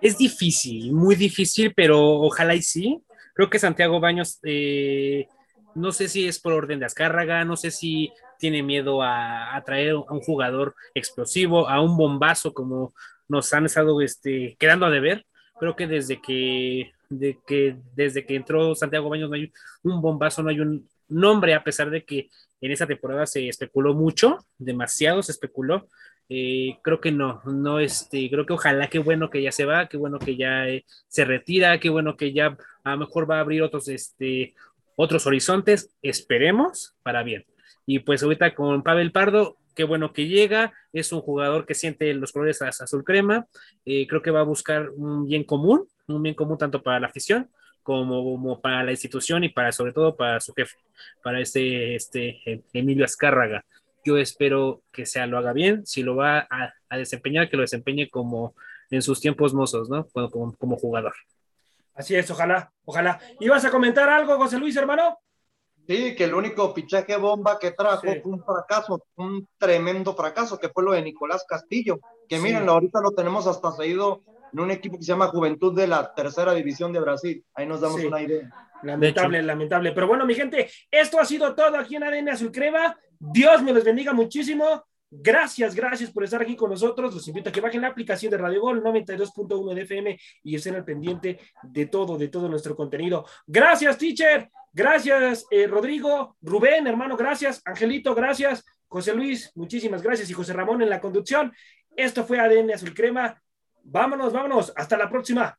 Es difícil, muy difícil, pero ojalá y sí. Creo que Santiago Baños, eh, no sé si es por orden de Azcárraga, no sé si tiene miedo a, a, traer a un jugador explosivo, a un bombazo como nos han estado este, quedando a deber. Creo que desde que de que desde que entró Santiago Baños no hay un bombazo, no hay un nombre, a pesar de que en esa temporada se especuló mucho, demasiado se especuló. Eh, creo que no, no, este, creo que ojalá, qué bueno que ya se va, qué bueno que ya eh, se retira, qué bueno que ya a lo mejor va a abrir otros, este, otros horizontes, esperemos para bien. Y pues ahorita con Pavel Pardo, qué bueno que llega, es un jugador que siente los colores azul crema, eh, creo que va a buscar un bien común, un bien común tanto para la afición como, como, para la institución y para sobre todo para su jefe, para este, este Emilio Azcárraga. Yo espero que sea lo haga bien, si lo va a, a desempeñar, que lo desempeñe como en sus tiempos mozos, ¿no? Como, como, como, jugador. Así es, ojalá, ojalá. ¿Ibas a comentar algo, José Luis, hermano? Sí, que el único fichaje bomba que trajo Sí. fue un fracaso, un tremendo fracaso, que fue lo de Nicolás Castillo. Que Sí. miren, ahorita lo tenemos hasta seguido en un equipo que se llama Juventud de la Tercera División de Brasil. Ahí nos damos Sí. una idea. Lamentable, lamentable. Pero bueno, mi gente, esto ha sido todo aquí en ADN Azul Crema. Dios me los bendiga muchísimo. Gracias, gracias por estar aquí con nosotros. Los invito a que bajen la aplicación de Radio Gol 92.1 de FM y estén al pendiente de todo, de todo nuestro contenido. Gracias, teacher. Gracias, eh, Rodrigo. Rubén, hermano, gracias. Angelito, gracias. José Luis, muchísimas gracias. Y José Ramón en la conducción. Esto fue ADN Azul Crema. Vámonos, vámonos. Hasta la próxima.